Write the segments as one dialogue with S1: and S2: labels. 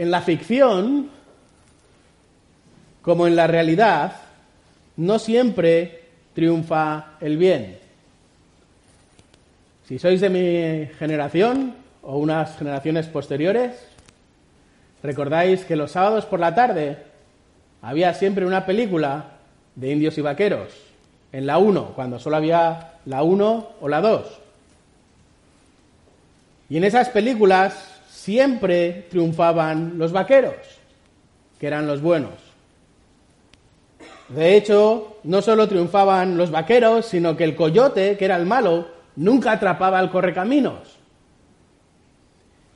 S1: En la ficción, como en la realidad, no siempre triunfa el bien. Si sois de mi generación o unas generaciones posteriores, recordáis que los sábados por la tarde había siempre una película de indios y vaqueros, en la 1, cuando solo había la 1 o la 2. Y en esas películas siempre triunfaban los vaqueros, que eran los buenos. De hecho, no solo triunfaban los vaqueros, sino que el coyote, que era el malo, nunca atrapaba al correcaminos.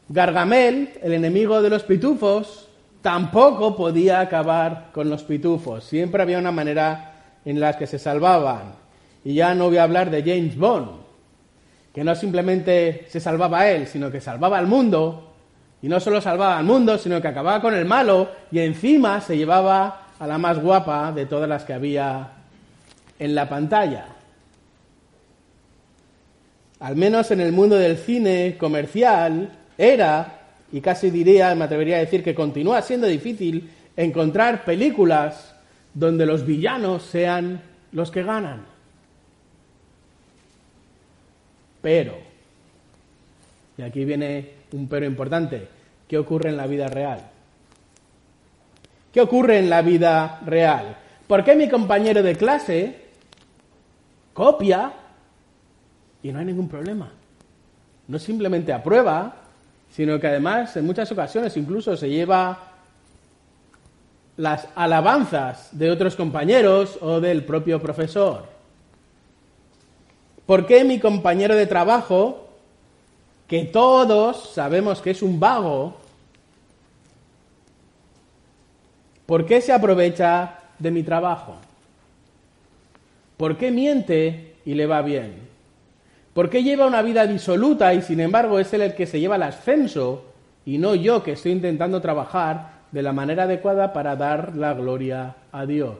S1: Gargamel, el enemigo de los pitufos, tampoco podía acabar con los pitufos. Siempre había una manera en la que se salvaban. Y ya no voy a hablar de James Bond, que no simplemente se salvaba a él, sino que salvaba al mundo y no solo salvaba al mundo, sino que acababa con el malo y encima se llevaba a la más guapa de todas las que había en la pantalla. Al menos en el mundo del cine comercial era, y casi diría, me atrevería a decir que continúa siendo difícil encontrar películas donde los villanos sean los que ganan. Pero, y aquí viene un pero importante, ¿qué ocurre en la vida real? ¿Qué ocurre en la vida real? ¿Por qué mi compañero de clase copia y no hay ningún problema? No simplemente aprueba, sino que además en muchas ocasiones incluso se lleva las alabanzas de otros compañeros o del propio profesor. ¿Por qué mi compañero de trabajo que todos sabemos que es un vago, ¿por qué se aprovecha de mi trabajo? ¿Por qué miente y le va bien? ¿Por qué lleva una vida disoluta y sin embargo es él el que se lleva el ascenso y no yo que estoy intentando trabajar de la manera adecuada para dar la gloria a Dios?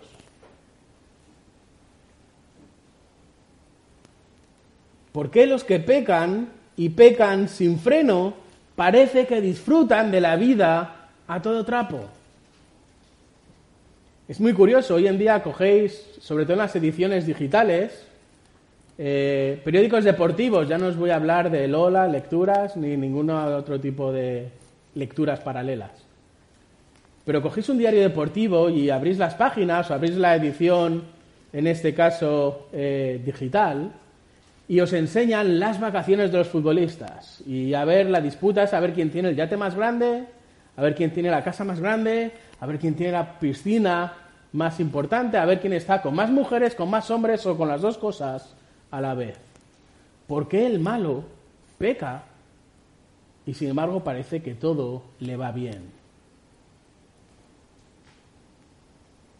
S1: ¿Por qué los que pecan y pecan sin freno, parece que disfrutan de la vida a todo trapo. Es muy curioso, hoy en día cogéis, sobre todo en las ediciones digitales, eh, periódicos deportivos, ya no os voy a hablar de Lola, lecturas, ni ningún otro tipo de lecturas paralelas. Pero cogéis un diario deportivo y abrís las páginas o abrís la edición, en este caso eh, digital, y os enseñan las vacaciones de los futbolistas. Y a ver la disputa a ver quién tiene el yate más grande, a ver quién tiene la casa más grande, a ver quién tiene la piscina más importante, a ver quién está con más mujeres, con más hombres o con las dos cosas a la vez. ¿Por qué el malo peca y sin embargo parece que todo le va bien?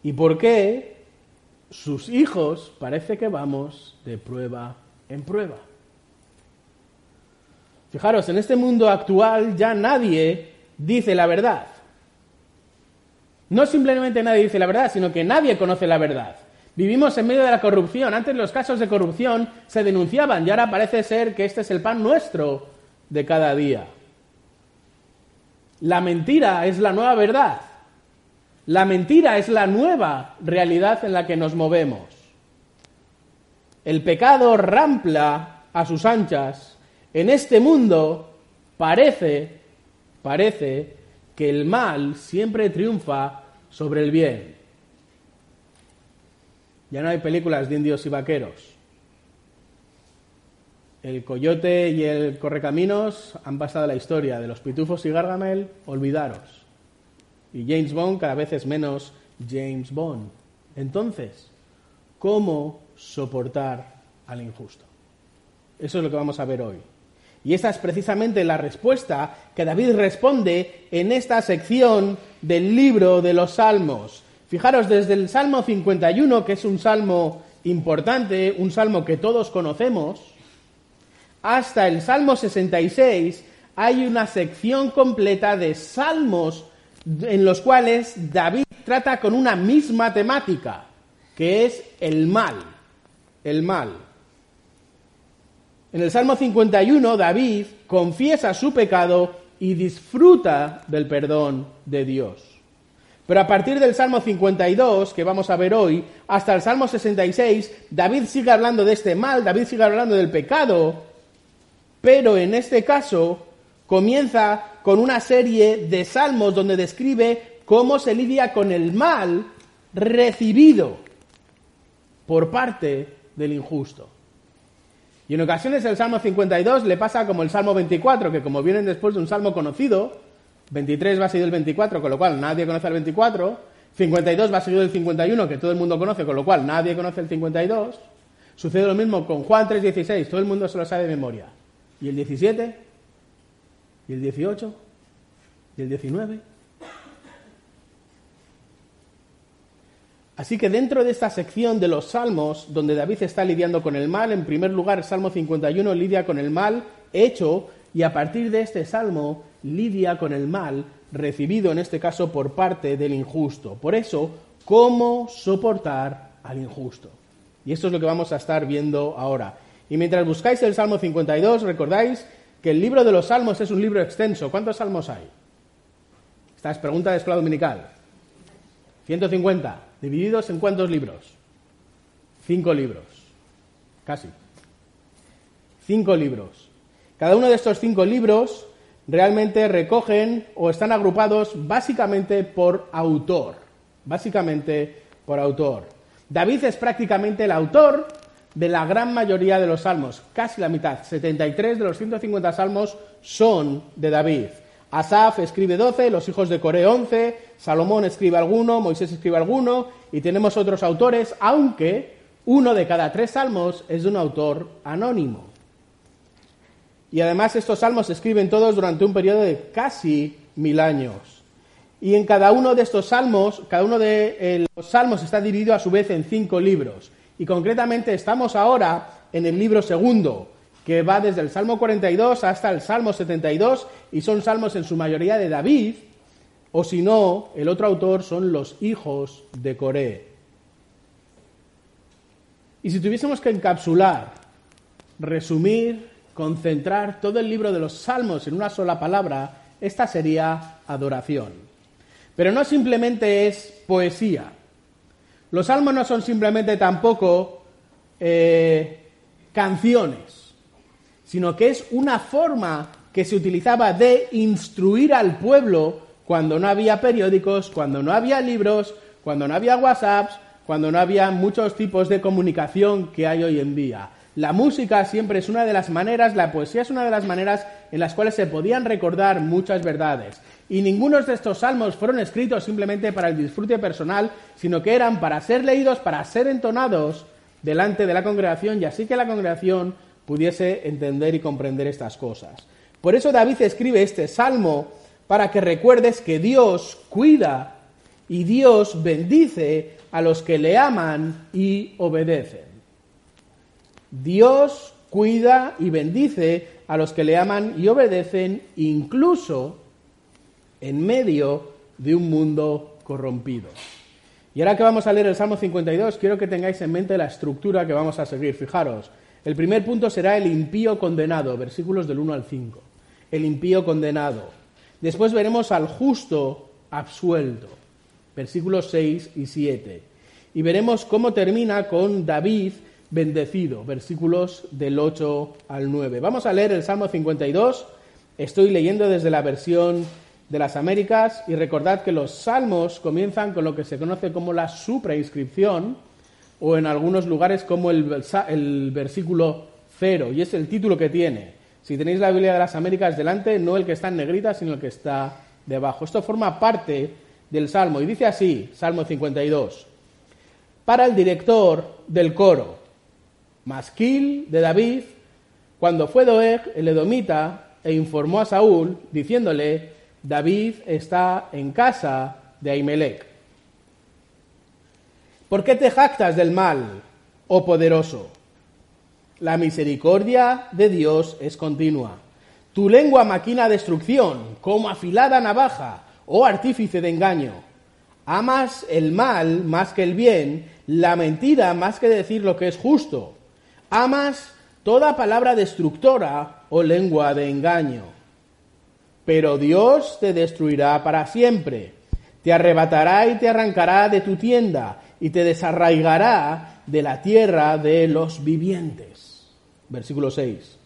S1: ¿Y por qué sus hijos parece que vamos de prueba en prueba. Fijaros, en este mundo actual ya nadie dice la verdad. No simplemente nadie dice la verdad, sino que nadie conoce la verdad. Vivimos en medio de la corrupción. Antes los casos de corrupción se denunciaban y ahora parece ser que este es el pan nuestro de cada día. La mentira es la nueva verdad. La mentira es la nueva realidad en la que nos movemos. El pecado rampla a sus anchas. En este mundo parece, parece que el mal siempre triunfa sobre el bien. Ya no hay películas de indios y vaqueros. El coyote y el correcaminos han pasado la historia. De los pitufos y Gargamel, olvidaros. Y James Bond cada vez es menos James Bond. Entonces, ¿cómo soportar al injusto. Eso es lo que vamos a ver hoy. Y esa es precisamente la respuesta que David responde en esta sección del libro de los Salmos. Fijaros, desde el Salmo 51, que es un salmo importante, un salmo que todos conocemos, hasta el Salmo 66 hay una sección completa de salmos en los cuales David trata con una misma temática, que es el mal, el mal. En el Salmo 51, David confiesa su pecado y disfruta del perdón de Dios. Pero a partir del Salmo 52, que vamos a ver hoy, hasta el Salmo 66, David sigue hablando de este mal, David sigue hablando del pecado, pero en este caso comienza con una serie de salmos donde describe cómo se lidia con el mal recibido por parte del injusto. Y en ocasiones el Salmo 52 le pasa como el Salmo 24, que como vienen después de un salmo conocido, 23 va seguido del 24, con lo cual nadie conoce el 24, 52 va seguido del 51, que todo el mundo conoce, con lo cual nadie conoce el 52. Sucede lo mismo con Juan 3:16, todo el mundo se lo sabe de memoria. ¿Y el 17? ¿Y el 18? ¿Y el 19? Así que dentro de esta sección de los salmos, donde David está lidiando con el mal, en primer lugar, Salmo 51 lidia con el mal hecho y a partir de este salmo lidia con el mal recibido en este caso por parte del injusto. Por eso, ¿cómo soportar al injusto? Y esto es lo que vamos a estar viendo ahora. Y mientras buscáis el Salmo 52, recordáis que el libro de los salmos es un libro extenso. ¿Cuántos salmos hay? Esta es pregunta de escuela dominical. 150. ¿Divididos en cuántos libros? Cinco libros. Casi. Cinco libros. Cada uno de estos cinco libros realmente recogen o están agrupados básicamente por autor. Básicamente por autor. David es prácticamente el autor de la gran mayoría de los salmos, casi la mitad. 73 de los 150 salmos son de David. Asaf escribe 12, los hijos de Coré 11, Salomón escribe alguno, Moisés escribe alguno, y tenemos otros autores, aunque uno de cada tres salmos es de un autor anónimo. Y además estos salmos se escriben todos durante un periodo de casi mil años. Y en cada uno de estos salmos, cada uno de eh, los salmos está dividido a su vez en cinco libros. Y concretamente estamos ahora en el libro segundo, que va desde el Salmo 42 hasta el Salmo 72 y son salmos en su mayoría de David, o si no, el otro autor son los hijos de Coré. Y si tuviésemos que encapsular, resumir, concentrar todo el libro de los salmos en una sola palabra, esta sería adoración. Pero no simplemente es poesía. Los salmos no son simplemente tampoco eh, canciones sino que es una forma que se utilizaba de instruir al pueblo cuando no había periódicos, cuando no había libros, cuando no había WhatsApps, cuando no había muchos tipos de comunicación que hay hoy en día. La música siempre es una de las maneras, la poesía es una de las maneras en las cuales se podían recordar muchas verdades. Y ninguno de estos salmos fueron escritos simplemente para el disfrute personal, sino que eran para ser leídos, para ser entonados delante de la congregación y así que la congregación pudiese entender y comprender estas cosas. Por eso David escribe este salmo para que recuerdes que Dios cuida y Dios bendice a los que le aman y obedecen. Dios cuida y bendice a los que le aman y obedecen incluso en medio de un mundo corrompido. Y ahora que vamos a leer el Salmo 52, quiero que tengáis en mente la estructura que vamos a seguir. Fijaros, el primer punto será el impío condenado, versículos del 1 al 5. El impío condenado. Después veremos al justo absuelto, versículos 6 y 7. Y veremos cómo termina con David bendecido, versículos del 8 al 9. Vamos a leer el Salmo 52. Estoy leyendo desde la versión de las Américas y recordad que los salmos comienzan con lo que se conoce como la suprainscripción, o en algunos lugares como el, el versículo cero, y es el título que tiene. Si tenéis la Biblia de las Américas delante, no el que está en negrita, sino el que está debajo. Esto forma parte del Salmo, y dice así, Salmo 52, para el director del coro, Masquil de David, cuando fue Doeg el edomita e informó a Saúl diciéndole, David está en casa de Ahimelech. ¿Por qué te jactas del mal, oh poderoso? La misericordia de Dios es continua. Tu lengua maquina destrucción, como afilada navaja, oh artífice de engaño. Amas el mal más que el bien, la mentira más que decir lo que es justo. Amas toda palabra destructora o lengua de engaño. Pero Dios te destruirá para siempre, te arrebatará y te arrancará de tu tienda y te desarraigará de la tierra de los vivientes. Versículo 6.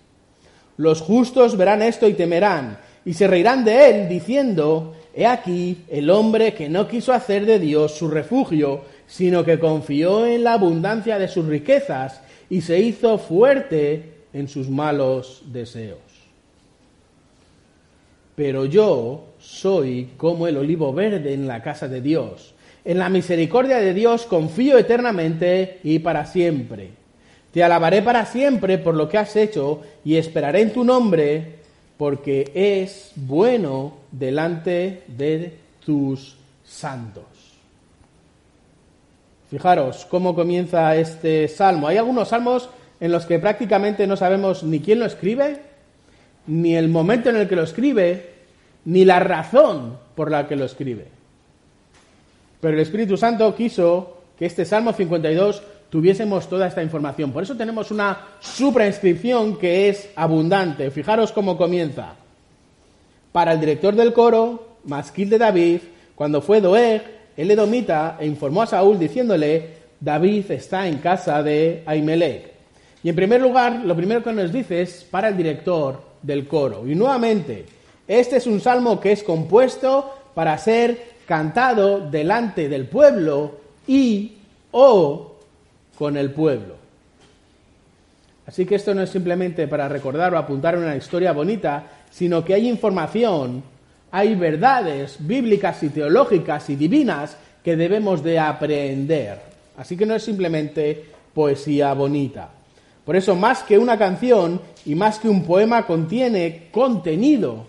S1: Los justos verán esto y temerán, y se reirán de él, diciendo, He aquí el hombre que no quiso hacer de Dios su refugio, sino que confió en la abundancia de sus riquezas y se hizo fuerte en sus malos deseos. Pero yo soy como el olivo verde en la casa de Dios. En la misericordia de Dios confío eternamente y para siempre. Te alabaré para siempre por lo que has hecho y esperaré en tu nombre porque es bueno delante de tus santos. Fijaros cómo comienza este salmo. Hay algunos salmos en los que prácticamente no sabemos ni quién lo escribe, ni el momento en el que lo escribe, ni la razón por la que lo escribe. Pero el Espíritu Santo quiso que este Salmo 52 tuviésemos toda esta información. Por eso tenemos una suprainscripción que es abundante. Fijaros cómo comienza. Para el director del coro, Masquil de David, cuando fue Doeg, el edomita e informó a Saúl diciéndole, David está en casa de Ahimelech. Y en primer lugar, lo primero que nos dice es para el director del coro. Y nuevamente, este es un salmo que es compuesto para ser cantado delante del pueblo y o con el pueblo. Así que esto no es simplemente para recordar o apuntar una historia bonita, sino que hay información hay verdades bíblicas y teológicas y divinas que debemos de aprender. Así que no es simplemente poesía bonita. Por eso, más que una canción y más que un poema, contiene contenido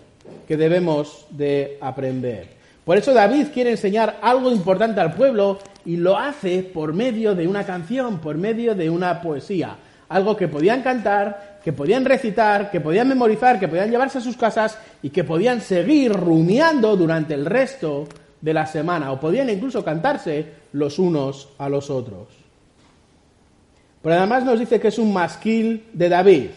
S1: que debemos de aprender. Por eso David quiere enseñar algo importante al pueblo y lo hace por medio de una canción, por medio de una poesía. Algo que podían cantar que podían recitar, que podían memorizar, que podían llevarse a sus casas y que podían seguir rumiando durante el resto de la semana o podían incluso cantarse los unos a los otros. Pero además nos dice que es un masquil de David.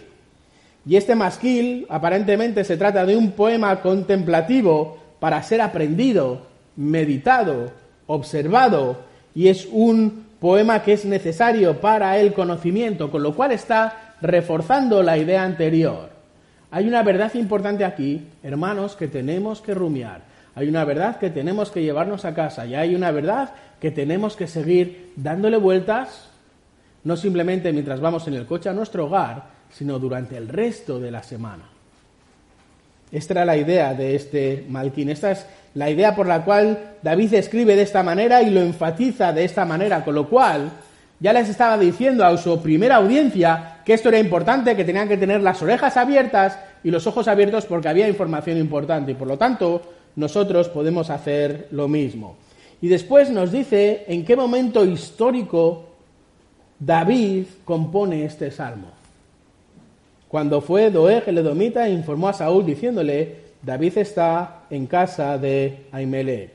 S1: Y este masquil aparentemente se trata de un poema contemplativo para ser aprendido, meditado, observado, y es un poema que es necesario para el conocimiento, con lo cual está reforzando la idea anterior. Hay una verdad importante aquí, hermanos, que tenemos que rumiar. Hay una verdad que tenemos que llevarnos a casa y hay una verdad que tenemos que seguir dándole vueltas, no simplemente mientras vamos en el coche a nuestro hogar, sino durante el resto de la semana. Esta era la idea de este Malquín. Esta es la idea por la cual David escribe de esta manera y lo enfatiza de esta manera, con lo cual ya les estaba diciendo a su primera audiencia que esto era importante, que tenían que tener las orejas abiertas y los ojos abiertos porque había información importante y por lo tanto nosotros podemos hacer lo mismo. Y después nos dice en qué momento histórico David compone este salmo. Cuando fue Doeg el Edomita informó a Saúl diciéndole, David está en casa de Ahimelech.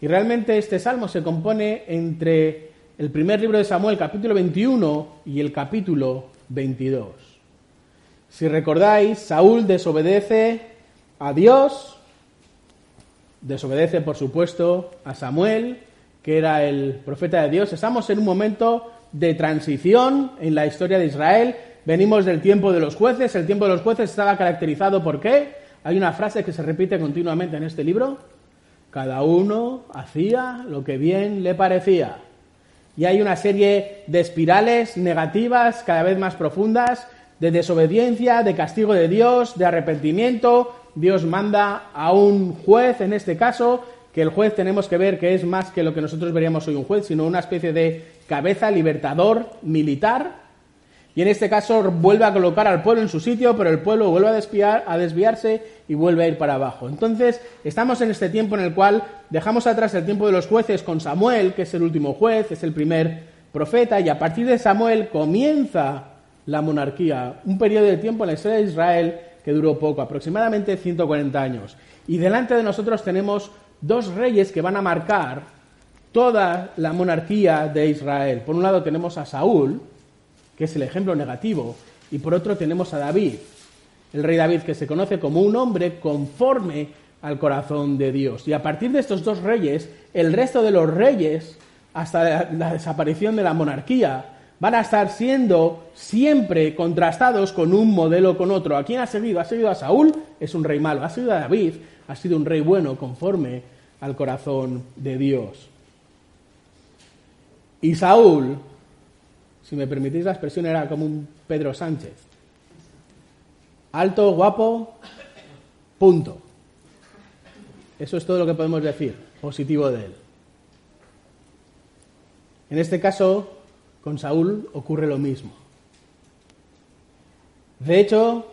S1: Y realmente este salmo se compone entre el primer libro de Samuel, capítulo 21 y el capítulo 22. Si recordáis, Saúl desobedece a Dios, desobedece, por supuesto, a Samuel, que era el profeta de Dios. Estamos en un momento de transición en la historia de Israel. Venimos del tiempo de los jueces. El tiempo de los jueces estaba caracterizado por qué? Hay una frase que se repite continuamente en este libro. Cada uno hacía lo que bien le parecía y hay una serie de espirales negativas cada vez más profundas, de desobediencia, de castigo de Dios, de arrepentimiento. Dios manda a un juez, en este caso, que el juez tenemos que ver que es más que lo que nosotros veríamos hoy un juez, sino una especie de cabeza libertador militar. Y en este caso vuelve a colocar al pueblo en su sitio, pero el pueblo vuelve a, desviar, a desviarse y vuelve a ir para abajo. Entonces, estamos en este tiempo en el cual dejamos atrás el tiempo de los jueces con Samuel, que es el último juez, es el primer profeta, y a partir de Samuel comienza la monarquía, un periodo de tiempo en la historia de Israel que duró poco, aproximadamente 140 años. Y delante de nosotros tenemos dos reyes que van a marcar toda la monarquía de Israel. Por un lado tenemos a Saúl, que es el ejemplo negativo, y por otro tenemos a David, el rey David, que se conoce como un hombre conforme al corazón de Dios. Y a partir de estos dos reyes, el resto de los reyes, hasta la, desaparición de la monarquía, van a estar siendo siempre contrastados con un modelo con otro. ¿A quién ha seguido? Ha seguido a Saúl, es un rey malo. Ha seguido a David, ha sido un rey bueno conforme al corazón de Dios. Y Saúl si me permitís la expresión, era como un Pedro Sánchez. Alto, guapo, punto. Eso es todo lo que podemos decir positivo de él. En este caso, con Saúl ocurre lo mismo. De hecho,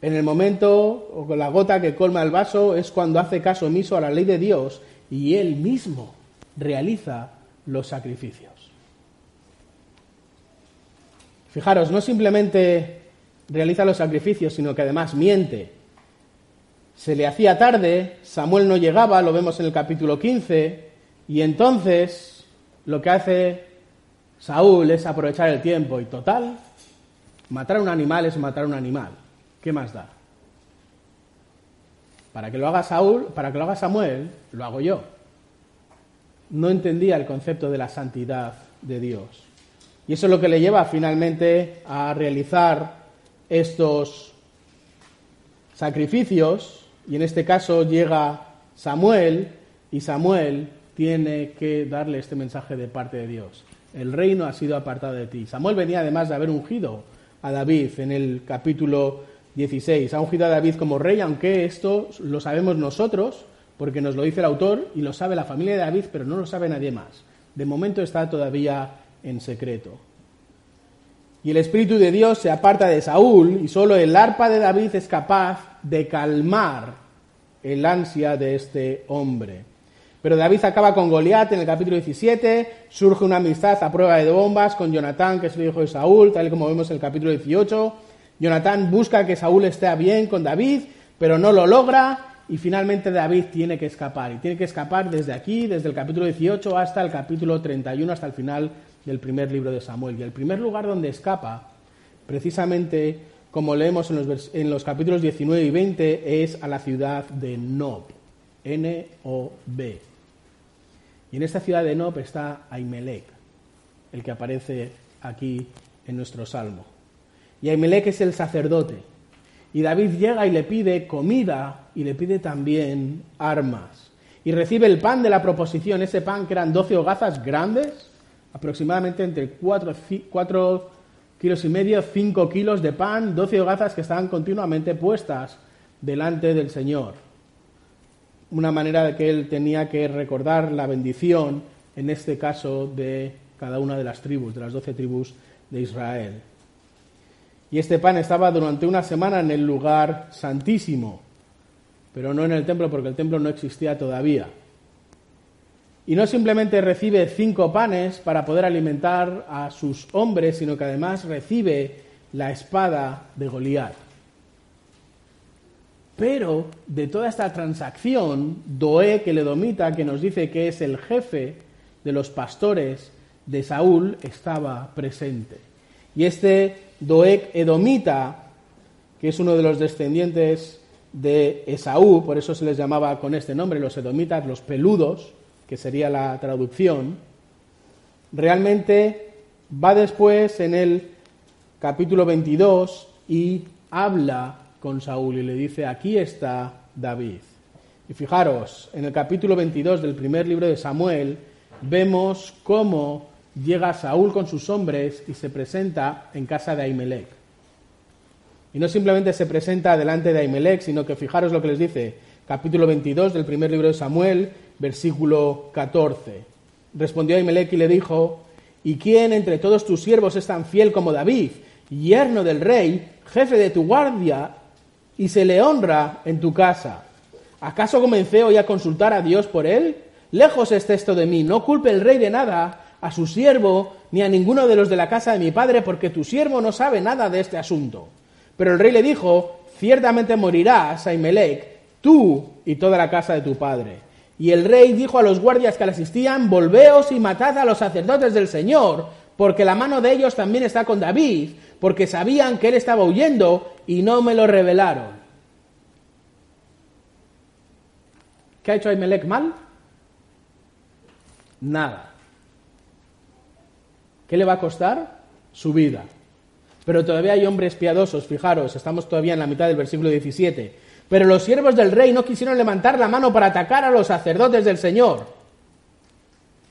S1: en el momento o con la gota que colma el vaso es cuando hace caso omiso a la ley de Dios y él mismo realiza los sacrificios. Fijaros, no simplemente realiza los sacrificios, sino que además miente. Se le hacía tarde, Samuel no llegaba, lo vemos en el capítulo 15, y entonces lo que hace Saúl es aprovechar el tiempo y total, matar a un animal es matar a un animal. ¿Qué más da? Para que lo haga Saúl, para que lo haga Samuel, lo hago yo. No entendía el concepto de la santidad de Dios. Y eso es lo que le lleva finalmente a realizar estos sacrificios. Y en este caso llega Samuel y Samuel tiene que darle este mensaje de parte de Dios. El reino ha sido apartado de ti. Samuel venía además de haber ungido a David en el capítulo 16. Ha ungido a David como rey, aunque esto lo sabemos nosotros, porque nos lo dice el autor y lo sabe la familia de David, pero no lo sabe nadie más. De momento está todavía en secreto. Y el Espíritu de Dios se aparta de Saúl y solo el arpa de David es capaz de calmar el ansia de este hombre. Pero David acaba con Goliat en el capítulo 17, surge una amistad a prueba de bombas con Jonatán, que es el hijo de Saúl, tal y como vemos en el capítulo 18. Jonatán busca que Saúl esté bien con David, pero no lo logra y finalmente David tiene que escapar. Y tiene que escapar desde aquí, desde el capítulo 18 hasta el capítulo 31, hasta el final del primer libro de Samuel. Y el primer lugar donde escapa, precisamente como leemos en los, en los capítulos 19 y 20, es a la ciudad de Nob, N-O-B. Y en esta ciudad de Nob está Aimelec, el que aparece aquí en nuestro salmo. Y Aimelec es el sacerdote. Y David llega y le pide comida y le pide también armas. Y recibe el pan de la proposición, ese pan que eran 12 hogazas grandes, aproximadamente entre 4, kilos y medio, 5 kilos de pan, 12 hogazas que estaban continuamente puestas delante del Señor. Una manera de que él tenía que recordar la bendición, en este caso, de cada una de las tribus, de las doce tribus de Israel. Y este pan estaba durante una semana en el lugar santísimo, pero no en el templo porque el templo no existía todavía. Y no simplemente recibe cinco panes para poder alimentar a sus hombres, sino que además recibe la espada de Goliat. Pero de toda esta transacción, Doeg, el edomita, que nos dice que es el jefe de los pastores de Saúl, estaba presente. Y este Doeg edomita, que es uno de los descendientes de Esaú, por eso se les llamaba con este nombre, los edomitas, los peludos, que sería la traducción, realmente va después en el capítulo 22 y habla con Saúl y le dice, aquí está David. Y fijaros, en el capítulo 22 del primer libro de Samuel vemos cómo llega Saúl con sus hombres y se presenta en casa de Ahimelech. Y no simplemente se presenta delante de Ahimelech, sino que fijaros lo que les dice, capítulo 22 del primer libro de Samuel, versículo 14. Respondió Ahimelech y le dijo, ¿Y quién entre todos tus siervos es tan fiel como David, yerno del rey, jefe de tu guardia, y se le honra en tu casa? ¿Acaso comencé hoy a consultar a Dios por él? Lejos esté esto de mí, no culpe el rey de nada a su siervo ni a ninguno de los de la casa de mi padre, porque tu siervo no sabe nada de este asunto. Pero el rey le dijo, ciertamente morirás, Aimelec, tú y toda la casa de tu padre. Y el rey dijo a los guardias que le asistían, volveos y matad a los sacerdotes del Señor, porque la mano de ellos también está con David, porque sabían que él estaba huyendo y no me lo revelaron. ¿Qué ha hecho Aimelec mal? Nada. ¿Qué le va a costar? Su vida. Pero todavía hay hombres piadosos, fijaros, estamos todavía en la mitad del versículo 17. Pero los siervos del rey no quisieron levantar la mano para atacar a los sacerdotes del Señor.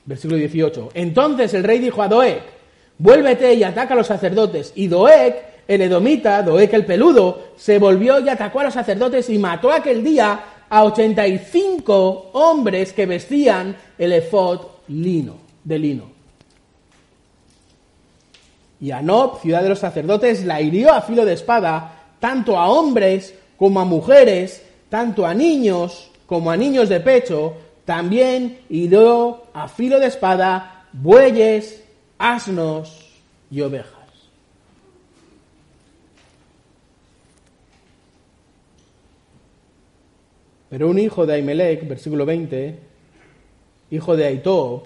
S1: Versículo 18. Entonces el rey dijo a Doeg, vuélvete y ataca a los sacerdotes. Y Doeg, el edomita, Doeg el peludo, se volvió y atacó a los sacerdotes y mató aquel día a 85 hombres que vestían el efod lino, de lino. Y Anob, ciudad de los sacerdotes, la hirió a filo de espada, tanto a hombres como a mujeres, tanto a niños como a niños de pecho, también hirió a filo de espada bueyes, asnos y ovejas. Pero un hijo de Aimelec, versículo 20, hijo de Aitob,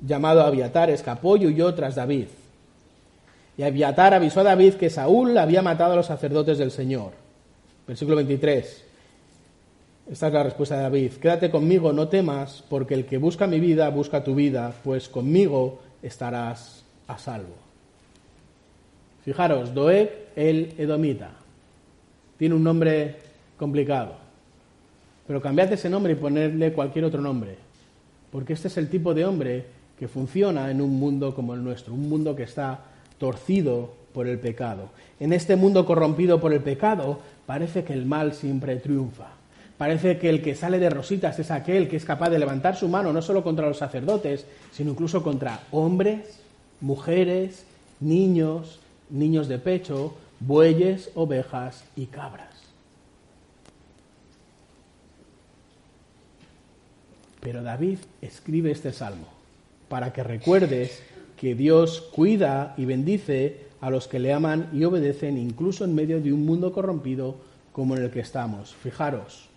S1: llamado Abiatar, escapó y huyó tras David. Y Abiatar avisó a David que Saúl había matado a los sacerdotes del Señor. Versículo 23. Esta es la respuesta de David. Quédate conmigo, no temas, porque el que busca mi vida busca tu vida, pues conmigo estarás a salvo. Fijaros, Doeg el Edomita. Tiene un nombre complicado. Pero cambiad ese nombre y ponerle cualquier otro nombre. Porque este es el tipo de hombre que funciona en un mundo como el nuestro, un mundo que está torcido por el pecado. En este mundo corrompido por el pecado, parece que el mal siempre triunfa. Parece que el que sale de rositas es aquel que es capaz de levantar su mano no solo contra los sacerdotes, sino incluso contra hombres, mujeres, niños, niños de pecho, bueyes, ovejas y cabras. Pero David escribe este salmo para que recuerdes que Dios cuida y bendice a los que le aman y obedecen incluso en medio de un mundo corrompido como en el que estamos. Fijaros.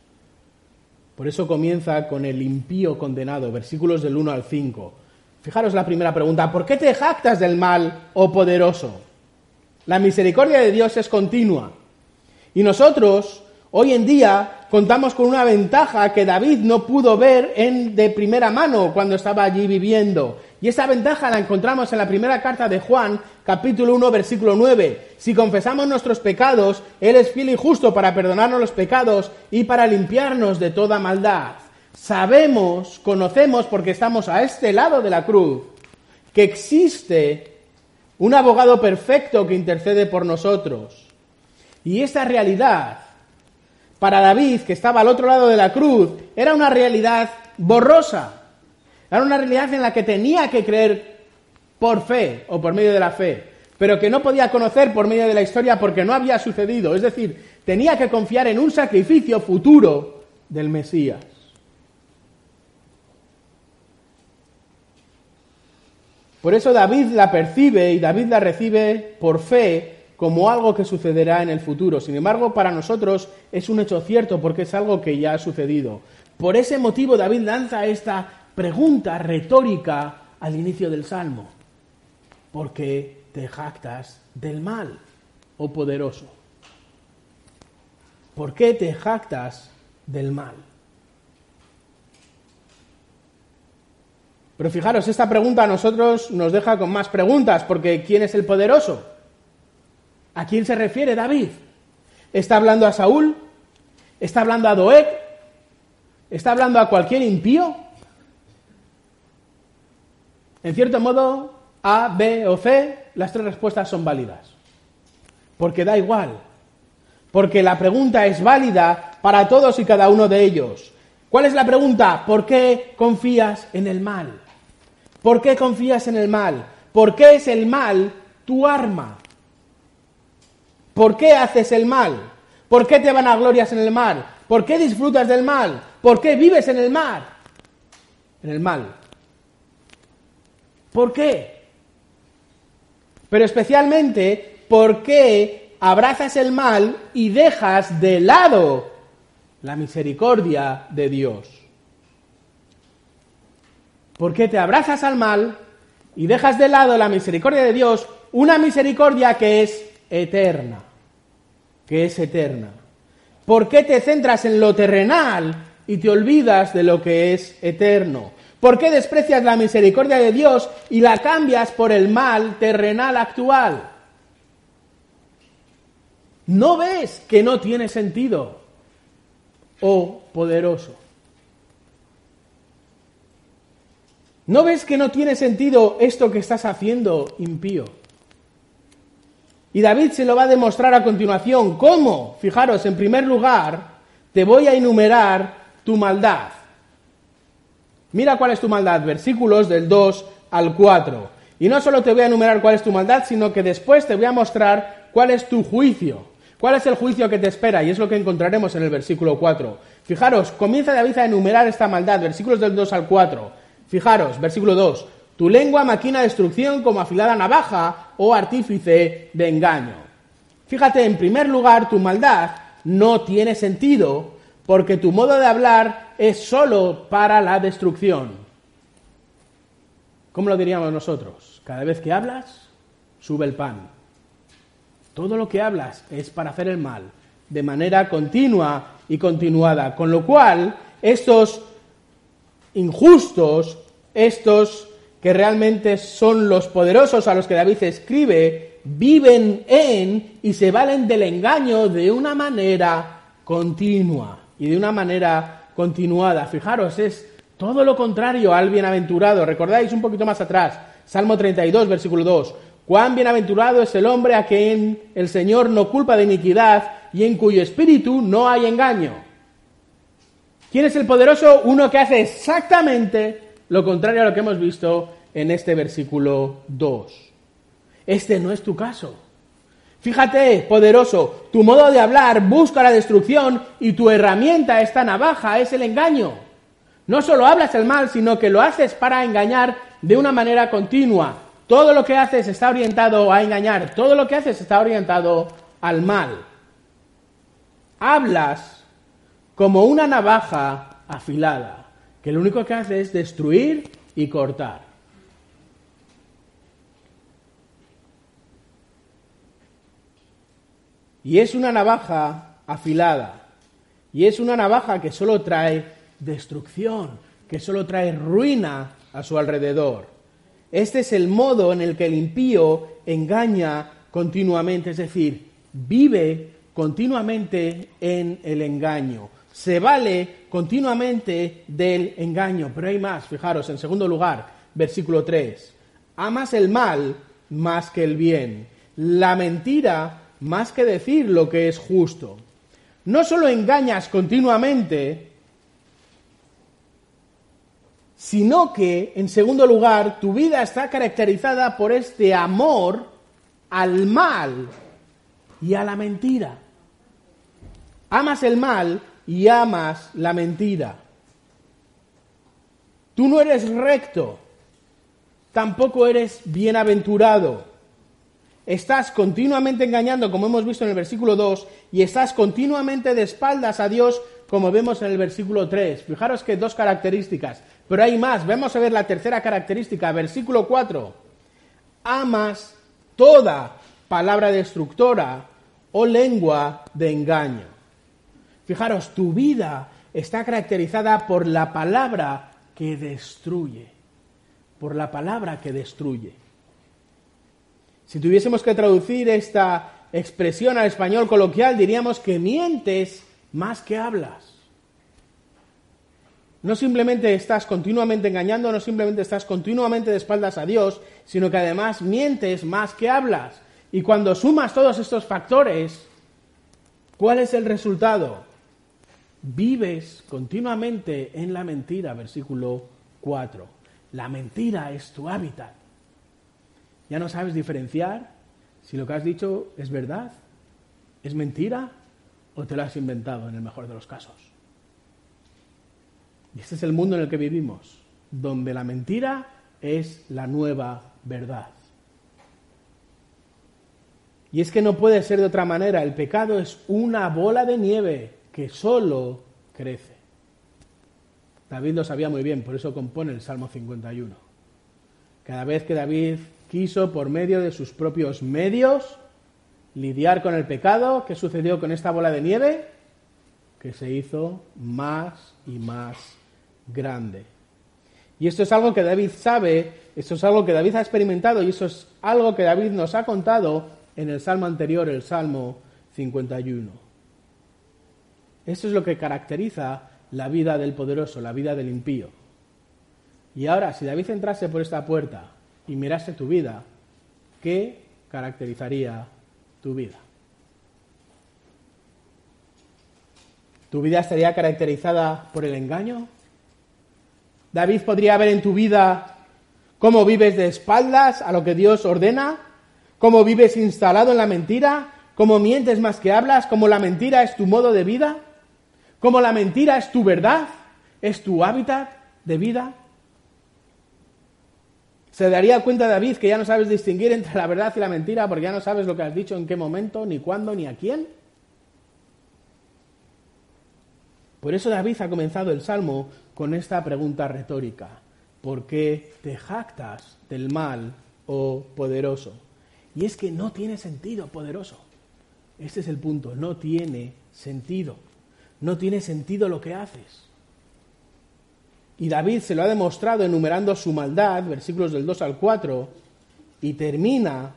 S1: Por eso comienza con el impío condenado, versículos del 1 al 5. Fijaros la primera pregunta, ¿por qué te jactas del mal, oh poderoso? La misericordia de Dios es continua. Y nosotros, hoy en día, contamos con una ventaja que David no pudo ver en, de primera mano cuando estaba allí viviendo. Y esa ventaja la encontramos en la primera carta de Juan, capítulo 1, versículo 9. Si confesamos nuestros pecados, Él es fiel y justo para perdonarnos los pecados y para limpiarnos de toda maldad. Sabemos, conocemos, porque estamos a este lado de la cruz, que existe un abogado perfecto que intercede por nosotros. Y esta realidad, para David, que estaba al otro lado de la cruz, era una realidad borrosa era una realidad en la que tenía que creer por fe o por medio de la fe, pero que no podía conocer por medio de la historia porque no había sucedido. Es decir, tenía que confiar en un sacrificio futuro del Mesías. Por eso David la percibe y David la recibe por fe como algo que sucederá en el futuro. Sin embargo, para nosotros es un hecho cierto porque es algo que ya ha sucedido. Por ese motivo David lanza esta pregunta retórica al inicio del Salmo. ¿Por qué te jactas del mal, oh poderoso? ¿Por qué te jactas del mal? Pero fijaros, esta pregunta a nosotros nos deja con más preguntas, porque ¿quién es el poderoso? ¿A quién se refiere David? ¿Está hablando a Saúl? ¿Está hablando a Doeg? ¿Está hablando a cualquier impío? En cierto modo, A, B o C, las tres respuestas son válidas. Porque da igual. Porque la pregunta es válida para todos y cada uno de ellos. ¿Cuál es la pregunta? ¿Por qué confías en el mal? ¿Por qué confías en el mal? ¿Por qué es el mal tu arma? ¿Por qué haces el mal? ¿Por qué te van a glorias en el mal? ¿Por qué disfrutas del mal? ¿Por qué vives en el mal? En el mal. ¿Por qué? Pero especialmente, ¿por qué abrazas el mal y dejas de lado la misericordia de Dios? ¿Por qué te abrazas al mal y dejas de lado la misericordia de Dios? Una misericordia que es eterna, que es eterna. ¿Por qué te centras en lo terrenal y te olvidas de lo que es eterno? ¿Por qué desprecias la misericordia de Dios y la cambias por el mal terrenal actual? ¿No ves que no tiene sentido? Oh poderoso. ¿No ves que no tiene sentido esto que estás haciendo, impío? Y David se lo va a demostrar a continuación. ¿Cómo? Fijaros, en primer lugar, te voy a enumerar tu maldad. Mira cuál es tu maldad, versículos del 2 al 4. Y no solo te voy a enumerar cuál es tu maldad, sino que después te voy a mostrar cuál es tu juicio. ¿Cuál es el juicio que te espera? Y es lo que encontraremos en el versículo 4. Fijaros, comienza David a enumerar esta maldad, versículos del 2 al 4. Fijaros, versículo 2. Tu lengua maquina destrucción como afilada navaja o artífice de engaño. Fíjate, en primer lugar, tu maldad no tiene sentido porque tu modo de hablar es solo para la destrucción. ¿Cómo lo diríamos nosotros? Cada vez que hablas, sube el pan. Todo lo que hablas es para hacer el mal, de manera continua y continuada. Con lo cual, estos injustos, estos que realmente son los poderosos a los que David escribe, viven en y se valen del engaño de una manera continua y de una manera continuada. Fijaros, es todo lo contrario al bienaventurado. Recordáis un poquito más atrás, Salmo 32, versículo 2. Cuán bienaventurado es el hombre a quien el Señor no culpa de iniquidad y en cuyo espíritu no hay engaño. ¿Quién es el poderoso? Uno que hace exactamente lo contrario a lo que hemos visto en este versículo 2. Este no es tu caso. Fíjate, poderoso, tu modo de hablar busca la destrucción y tu herramienta, esta navaja, es el engaño. No solo hablas el mal, sino que lo haces para engañar de una manera continua. Todo lo que haces está orientado a engañar, todo lo que haces está orientado al mal. Hablas como una navaja afilada, que lo único que hace es destruir y cortar. Y es una navaja afilada. Y es una navaja que solo trae destrucción, que solo trae ruina a su alrededor. Este es el modo en el que el impío engaña continuamente, es decir, vive continuamente en el engaño. Se vale continuamente del engaño. Pero hay más, fijaros, en segundo lugar, versículo 3. Amas el mal más que el bien. La mentira más que decir lo que es justo. No solo engañas continuamente, sino que, en segundo lugar, tu vida está caracterizada por este amor al mal y a la mentira. Amas el mal y amas la mentira. Tú no eres recto, tampoco eres bienaventurado estás continuamente engañando, como hemos visto en el versículo 2, y estás continuamente de espaldas a Dios, como vemos en el versículo 3. Fijaros que dos características, pero hay más. Vamos a ver la tercera característica, versículo 4. Amas toda palabra destructora o lengua de engaño. Fijaros, tu vida está caracterizada por la palabra que destruye, por la palabra que destruye. Si tuviésemos que traducir esta expresión al español coloquial, diríamos que mientes más que hablas. No simplemente estás continuamente engañando, no simplemente estás continuamente de espaldas a Dios, sino que además mientes más que hablas. Y cuando sumas todos estos factores, ¿cuál es el resultado? Vives continuamente en la mentira, versículo 4. La mentira es tu hábitat. Ya no sabes diferenciar si lo que has dicho es verdad, es mentira o te lo has inventado en el mejor de los casos. Y este es el mundo en el que vivimos, donde la mentira es la nueva verdad. Y es que no puede ser de otra manera, el pecado es una bola de nieve que solo crece. David lo sabía muy bien, por eso compone el Salmo 51. Cada vez que David quiso, por medio de sus propios medios, lidiar con el pecado, ¿qué sucedió con esta bola de nieve? Que se hizo más y más grande. Y esto es algo que David sabe, esto es algo que David ha experimentado y eso es algo que David nos ha contado en el salmo anterior, el Salmo 51. Esto es lo que caracteriza la vida del poderoso, la vida del impío. Y ahora, si David entrase por esta puerta y mirase tu vida, ¿qué caracterizaría tu vida? ¿Tu vida estaría caracterizada por el engaño? David podría ver en tu vida cómo vives de espaldas a lo que Dios ordena, cómo vives instalado en la mentira, cómo mientes más que hablas, cómo la mentira es tu modo de vida, cómo la mentira es tu verdad, es tu hábitat de vida. ¿Se daría cuenta David que ya no sabes distinguir entre la verdad y la mentira porque ya no sabes lo que has dicho, en qué momento, ni cuándo, ni a quién? Por eso David ha comenzado el Salmo con esta pregunta retórica. ¿Por qué te jactas del mal, oh poderoso? Y es que no tiene sentido, poderoso. Este es el punto, no tiene sentido. No tiene sentido lo que haces. Y David se lo ha demostrado enumerando su maldad, versículos del 2 al 4, y termina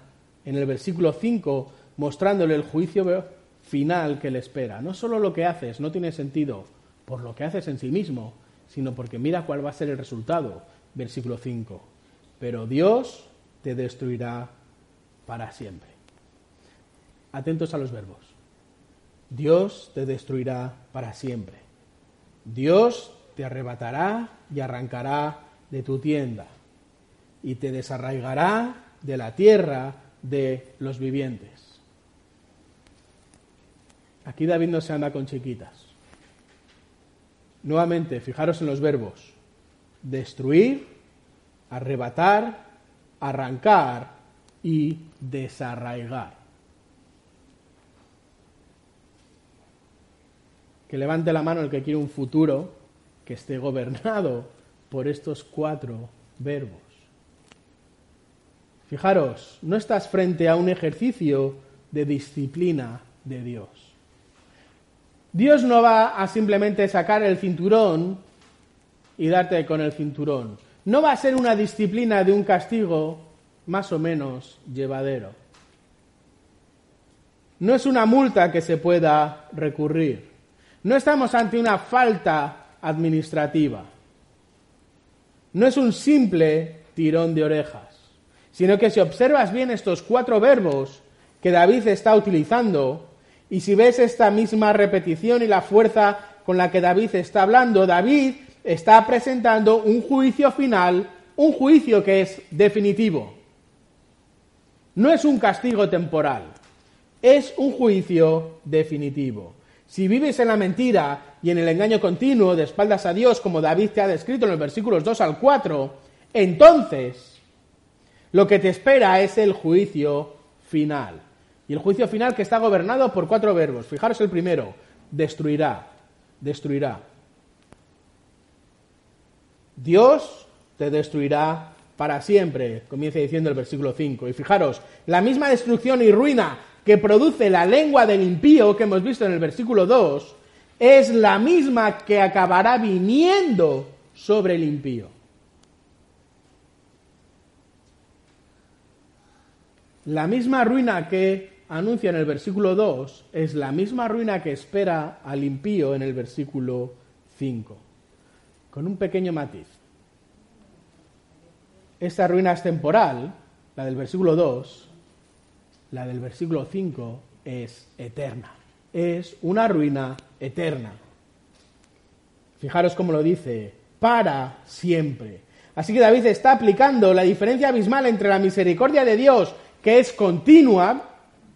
S1: en el versículo 5 mostrándole el juicio final que le espera. No solo lo que haces no tiene sentido por lo que haces en sí mismo, sino porque mira cuál va a ser el resultado. Versículo 5. Pero Dios te destruirá para siempre. Atentos a los verbos. Dios te destruirá para siempre. Dios te arrebatará y arrancará de tu tienda y te desarraigará de la tierra de los vivientes. Aquí David no se anda con chiquitas. Nuevamente, fijaros en los verbos. Destruir, arrebatar, arrancar y desarraigar. Que levante la mano el que quiere un futuro que esté gobernado por estos cuatro verbos. Fijaros, no estás frente a un ejercicio de disciplina de Dios. Dios no va a simplemente sacar el cinturón y darte con el cinturón. No va a ser una disciplina de un castigo más o menos llevadero. No es una multa que se pueda recurrir. No estamos ante una falta administrativa. No es un simple tirón de orejas, sino que si observas bien estos cuatro verbos que David está utilizando, y si ves esta misma repetición y la fuerza con la que David está hablando, David está presentando un juicio final, un juicio que es definitivo. No es un castigo temporal, es un juicio definitivo. Si vives en la mentira y en el engaño continuo de espaldas a Dios, como David te ha descrito en los versículos 2 al 4, entonces lo que te espera es el juicio final. Y el juicio final que está gobernado por cuatro verbos. Fijaros el primero, destruirá, destruirá. Dios te destruirá para siempre, comienza diciendo el versículo 5. Y fijaros, la misma destrucción y ruina que produce la lengua del impío que hemos visto en el versículo 2 es la misma que acabará viniendo sobre el impío. La misma ruina que anuncia en el versículo 2 es la misma ruina que espera al impío en el versículo 5, con un pequeño matiz. Esta ruina es temporal, la del versículo 2, la del versículo 5 es eterna. Es una ruina eterna. Fijaros cómo lo dice, para siempre. Así que David está aplicando la diferencia abismal entre la misericordia de Dios, que es continua,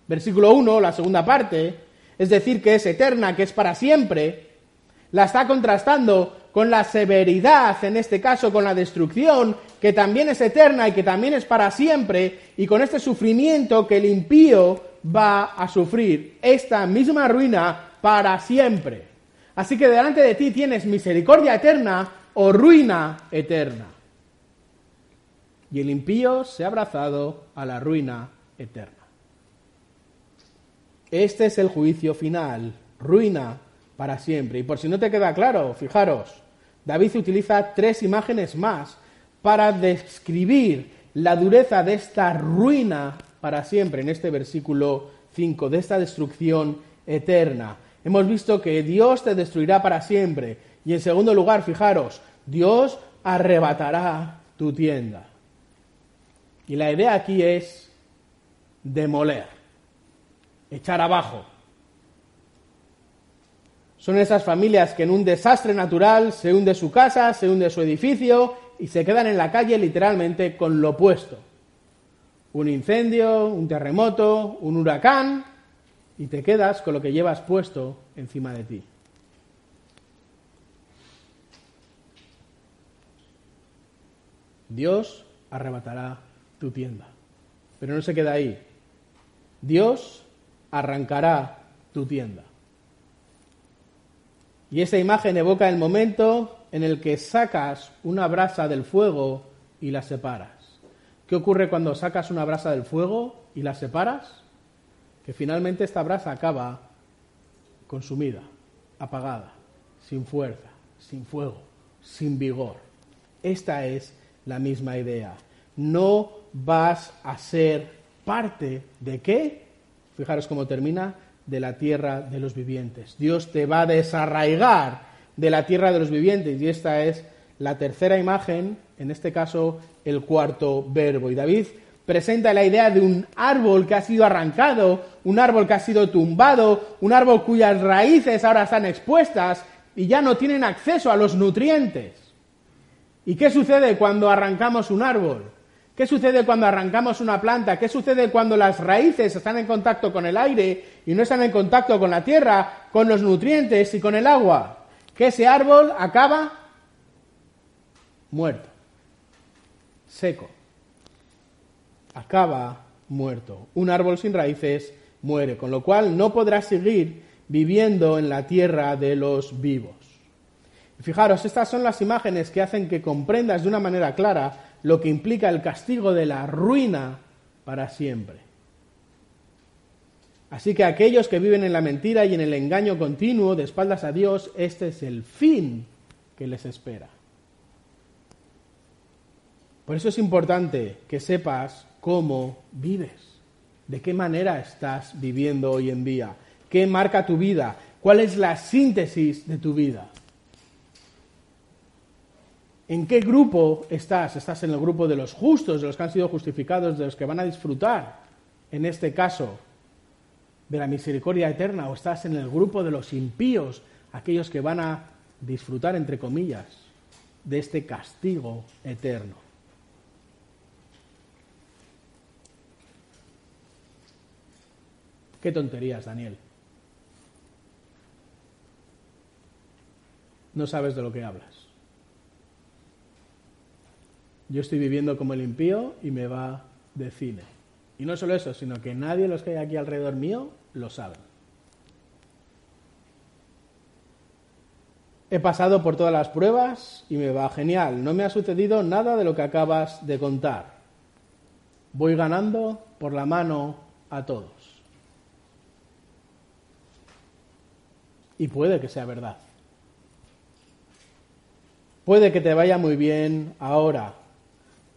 S1: versículo 1, la segunda parte, es decir, que es eterna, que es para siempre, la está contrastando con la severidad, en este caso con la destrucción, que también es eterna y que también es para siempre, y con este sufrimiento que el impío va a sufrir, esta misma ruina para siempre. Así que delante de ti tienes misericordia eterna o ruina eterna. Y el impío se ha abrazado a la ruina eterna. Este es el juicio final, ruina para siempre. Y por si no te queda claro, fijaros, David utiliza tres imágenes más para describir la dureza de esta ruina para siempre en este versículo 5, de esta destrucción eterna. Hemos visto que Dios te destruirá para siempre. Y en segundo lugar, fijaros, Dios arrebatará tu tienda. Y la idea aquí es demoler, echar abajo. Son esas familias que en un desastre natural se hunde su casa, se hunde su edificio y se quedan en la calle literalmente con lo opuesto. Un incendio, un terremoto, un huracán y te quedas con lo que llevas puesto encima de ti. Dios arrebatará tu tienda. Pero no se queda ahí. Dios arrancará tu tienda. Y esa imagen evoca el momento en el que sacas una brasa del fuego y la separas. ¿Qué ocurre cuando sacas una brasa del fuego y la separas? Que finalmente esta brasa acaba consumida, apagada, sin fuerza, sin fuego, sin vigor. Esta es la misma idea. No vas a ser parte de qué? Fijaros cómo termina, de la tierra de los vivientes. Dios te va a desarraigar de la tierra de los vivientes y esta es la tercera imagen, en este caso el cuarto verbo. Y David presenta la idea de un árbol que ha sido arrancado, un árbol que ha sido tumbado, un árbol cuyas raíces ahora están expuestas y ya no tienen acceso a los nutrientes. ¿Y qué sucede cuando arrancamos un árbol? ¿Qué sucede cuando arrancamos una planta? ¿Qué sucede cuando las raíces están en contacto con el aire y no están en contacto con la tierra, con los nutrientes y con el agua? Que ese árbol acaba muerto, seco. Acaba muerto. Un árbol sin raíces muere, con lo cual no podrá seguir viviendo en la tierra de los vivos. Fijaros, estas son las imágenes que hacen que comprendas de una manera clara lo que implica el castigo de la ruina para siempre. Así que aquellos que viven en la mentira y en el engaño continuo de espaldas a Dios, este es el fin que les espera. Por eso es importante que sepas cómo vives, de qué manera estás viviendo hoy en día, qué marca tu vida, cuál es la síntesis de tu vida. ¿En qué grupo estás? ¿Estás en el grupo de los justos, de los que han sido justificados, de los que van a disfrutar, en este caso, de la misericordia eterna? ¿O estás en el grupo de los impíos, aquellos que van a disfrutar, entre comillas, de este castigo eterno? Qué tonterías, Daniel. No sabes de lo que hablas. Yo estoy viviendo como el impío y me va de cine. Y no solo eso, sino que nadie de los que hay aquí alrededor mío lo sabe. He pasado por todas las pruebas y me va genial. No me ha sucedido nada de lo que acabas de contar. Voy ganando por la mano a todos. Y puede que sea verdad. Puede que te vaya muy bien ahora,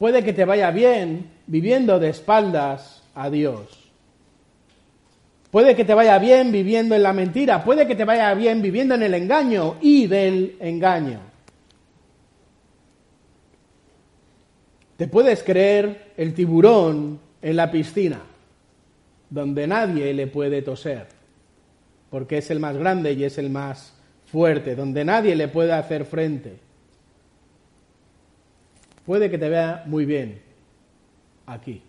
S1: Puede que te vaya bien viviendo de espaldas a Dios. Puede que te vaya bien viviendo en la mentira. Puede que te vaya bien viviendo en el engaño y del engaño. Te puedes creer el tiburón en la piscina, donde nadie le puede toser, porque es el más grande y es el más fuerte, donde nadie le puede hacer frente. Puede que te vea muy bien aquí,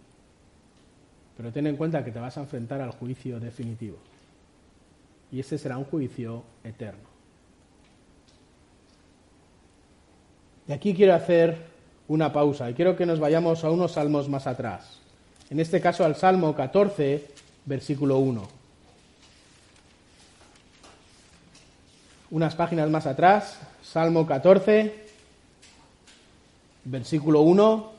S1: pero ten en cuenta que te vas a enfrentar al juicio definitivo. Y ese será un juicio eterno. Y aquí quiero hacer una pausa y quiero que nos vayamos a unos salmos más atrás. En este caso al Salmo 14, versículo 1. Unas páginas más atrás, Salmo 14, versículo 1.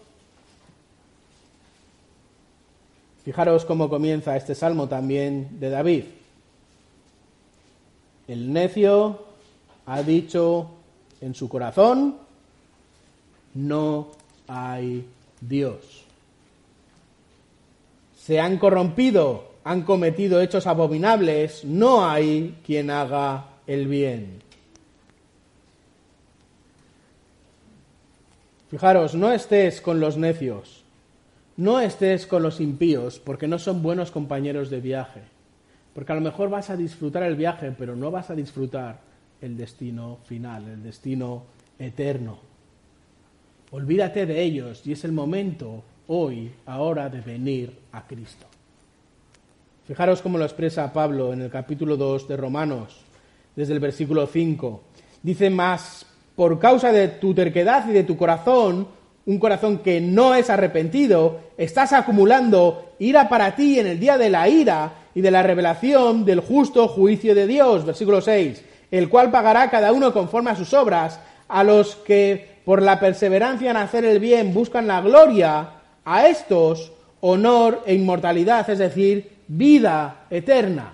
S1: Fijaros cómo comienza este salmo también de David. El necio ha dicho en su corazón, no hay Dios. Se han corrompido, han cometido hechos abominables, no hay quien haga el bien. Fijaros, no estés con los necios, no estés con los impíos, porque no son buenos compañeros de viaje. Porque a lo mejor vas a disfrutar el viaje, pero no vas a disfrutar el destino final, el destino eterno. Olvídate de ellos y es el momento hoy, ahora, de venir a Cristo. Fijaros cómo lo expresa Pablo en el capítulo 2 de Romanos, desde el versículo 5. Dice más, por causa de tu terquedad y de tu corazón, un corazón que no es arrepentido, estás acumulando ira para ti en el día de la ira y de la revelación del justo juicio de Dios. Versículo 6, el cual pagará cada uno conforme a sus obras, a los que por la perseverancia en hacer el bien buscan la gloria, a estos honor e inmortalidad, es decir, vida eterna.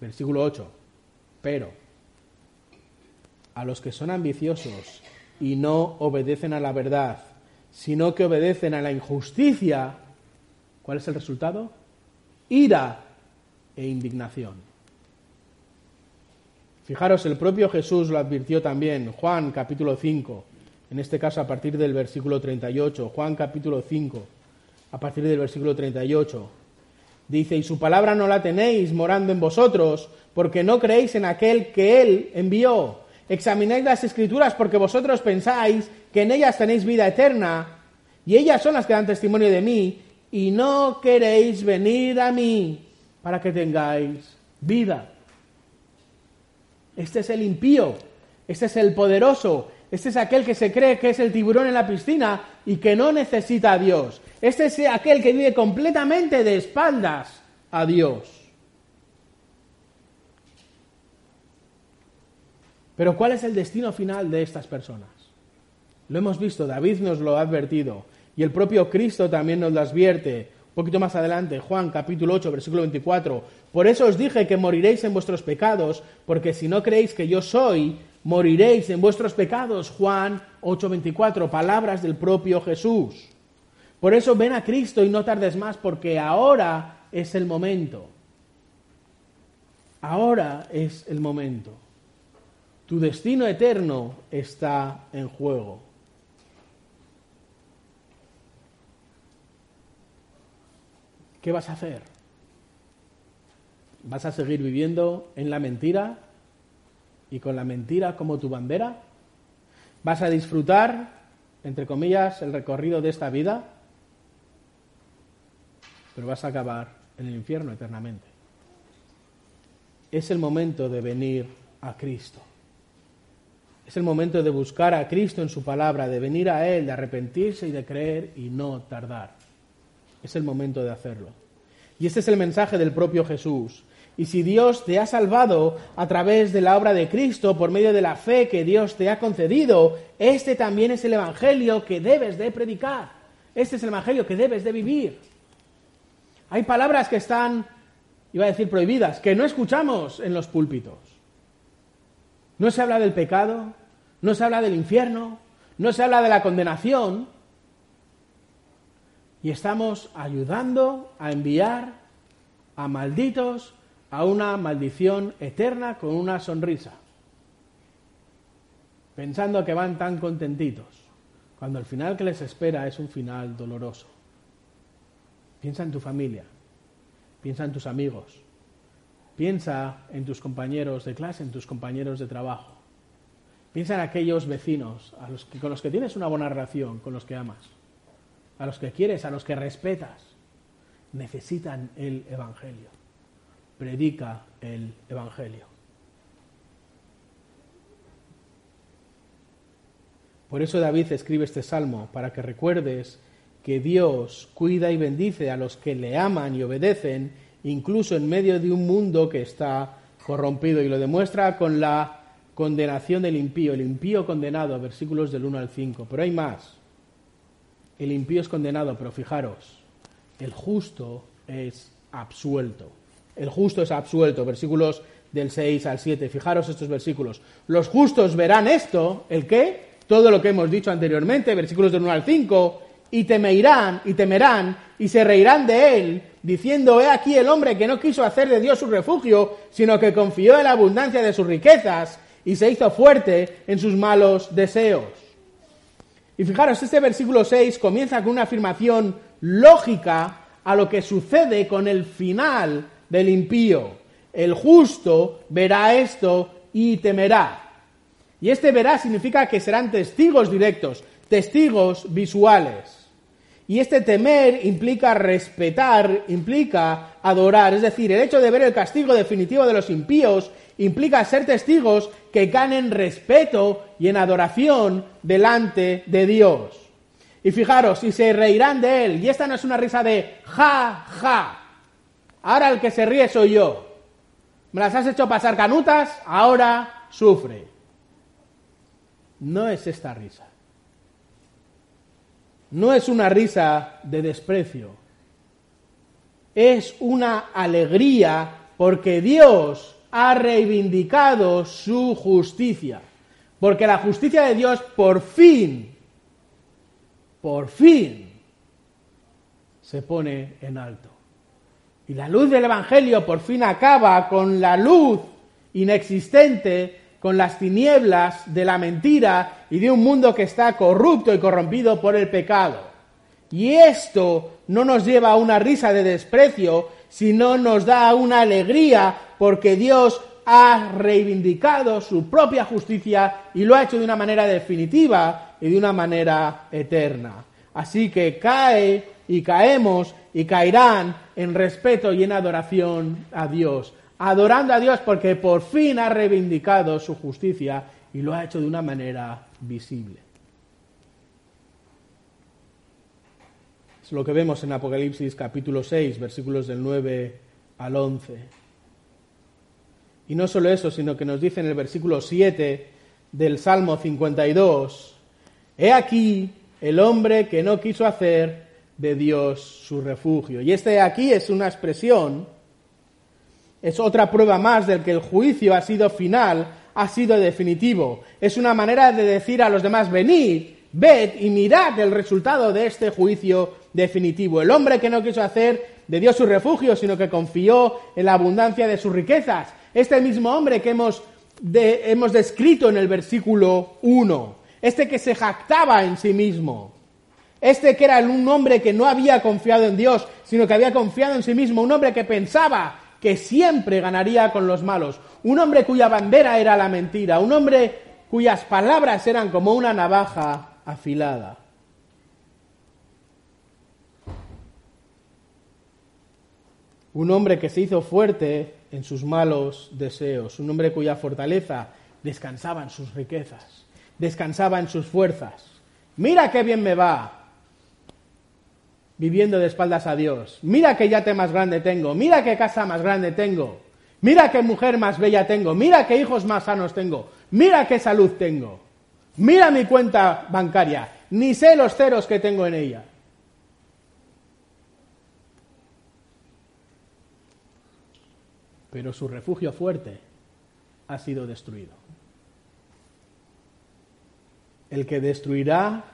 S1: Versículo 8. Pero a los que son ambiciosos y no obedecen a la verdad, sino que obedecen a la injusticia, ¿cuál es el resultado? Ira e indignación. Fijaros, el propio Jesús lo advirtió también, Juan capítulo 5, en este caso a partir del versículo 38, Juan capítulo 5, a partir del versículo 38. Dice, y su palabra no la tenéis morando en vosotros, porque no creéis en aquel que él envió. Examináis las escrituras porque vosotros pensáis que en ellas tenéis vida eterna, y ellas son las que dan testimonio de mí, y no queréis venir a mí para que tengáis vida. Este es el impío, este es el poderoso, este es aquel que se cree que es el tiburón en la piscina y que no necesita a Dios. Este es aquel que vive completamente de espaldas a Dios. Pero ¿cuál es el destino final de estas personas? Lo hemos visto, David nos lo ha advertido y el propio Cristo también nos lo advierte. Un poquito más adelante, Juan capítulo 8, versículo 24. Por eso os dije que moriréis en vuestros pecados, porque si no creéis que yo soy, moriréis en vuestros pecados. Juan 8, 24, palabras del propio Jesús. Por eso ven a Cristo y no tardes más, porque ahora es el momento. Ahora es el momento. Tu destino eterno está en juego. ¿qué vas a hacer? ¿Vas a seguir viviendo en la mentira y con la mentira como tu bandera? ¿Vas a disfrutar, entre comillas, el recorrido de esta vida? Pero vas a acabar en el infierno eternamente. Es el momento de venir a Cristo. Es el momento de buscar a Cristo en su palabra, de venir a Él, de arrepentirse y de creer y no tardar. Es el momento de hacerlo. Y este es el mensaje del propio Jesús. Y si Dios te ha salvado a través de la obra de Cristo, por medio de la fe que Dios te ha concedido, este también es el Evangelio que debes de predicar. Este es el Evangelio que debes de vivir. Hay palabras que están, iba a decir prohibidas, que no escuchamos en los púlpitos. No se habla del pecado, no se habla del infierno, no se habla de la condenación, y estamos ayudando a enviar a malditos a una maldición eterna con una sonrisa, pensando que van tan contentitos, cuando el final que les espera es un final doloroso. Piensa en tu familia, piensa en tus amigos, piensa en tus compañeros de clase, en tus compañeros de trabajo. Piensa en aquellos vecinos a los que, con los que tienes una buena relación, con los que amas, a los que quieres, a los que respetas. Necesitan el Evangelio. Predica el Evangelio. Por eso David escribe este salmo, para que recuerdes que Dios cuida y bendice a los que le aman y obedecen, incluso en medio de un mundo que está corrompido. Y lo demuestra con la condenación del impío, el impío condenado, versículos del 1 al 5. Pero hay más. El impío es condenado, pero fijaros, el justo es absuelto. El justo es absuelto, versículos del 6 al 7. Fijaros estos versículos. Los justos verán esto, ¿el qué? Todo lo que hemos dicho anteriormente, versículos del 1 al 5, y temerán, y temerán, y se reirán de él, diciendo, he aquí el hombre que no quiso hacer de Dios su refugio, sino que confió en la abundancia de sus riquezas y se hizo fuerte en sus malos deseos. Y fijaros, este versículo 6 comienza con una afirmación lógica a lo que sucede con el final del impío. El justo verá esto y temerá. Y este verá significa que serán testigos directos, testigos visuales. Y este temer implica respetar, implica adorar. Es decir, el hecho de ver el castigo definitivo de los impíos implica ser testigos que ganen respeto y en adoración delante de Dios. Y fijaros, y se reirán de él. Y esta no es una risa de ja, ja. Ahora el que se ríe soy yo. Me las has hecho pasar canutas, ahora sufre. No es esta risa. No es una risa de desprecio. Es una alegría porque Dios ha reivindicado su justicia. Porque la justicia de Dios por fin, por fin, se pone en alto. Y la luz del Evangelio por fin acaba con la luz inexistente, con las tinieblas de la mentira y de un mundo que está corrupto y corrompido por el pecado. Y esto no nos lleva a una risa de desprecio, sino nos da una alegría porque Dios ha reivindicado su propia justicia y lo ha hecho de una manera definitiva y de una manera eterna. Así que cae y caemos y caerán en respeto y en adoración a Dios, adorando a Dios porque por fin ha reivindicado su justicia y lo ha hecho de una manera visible. Lo que vemos en Apocalipsis capítulo 6, versículos del 9 al 11. Y no solo eso, sino que nos dice en el versículo 7 del Salmo 52, He aquí el hombre que no quiso hacer de Dios su refugio. Y este aquí es una expresión, es otra prueba más del que el juicio ha sido final, ha sido definitivo. Es una manera de decir a los demás, venid, ved y mirad el resultado de este juicio definitivo. El hombre que no quiso hacer de Dios su refugio, sino que confió en la abundancia de sus riquezas este mismo hombre que hemos, hemos descrito en el versículo 1, este que se jactaba en sí mismo, este que era un hombre que no había confiado en Dios, sino que había confiado en sí mismo, un hombre que pensaba que siempre ganaría con los malos, un hombre cuya bandera era la mentira, un hombre cuyas palabras eran como una navaja afilada. Un hombre que se hizo fuerte en sus malos deseos, un hombre cuya fortaleza descansaba en sus riquezas, descansaba en sus fuerzas. Mira qué bien me va viviendo de espaldas a Dios. Mira qué yate más grande tengo, mira qué casa más grande tengo, mira qué mujer más bella tengo, mira qué hijos más sanos tengo, mira qué salud tengo, mira mi cuenta bancaria, ni sé los ceros que tengo en ella. Pero su refugio fuerte ha sido destruido. El que destruirá,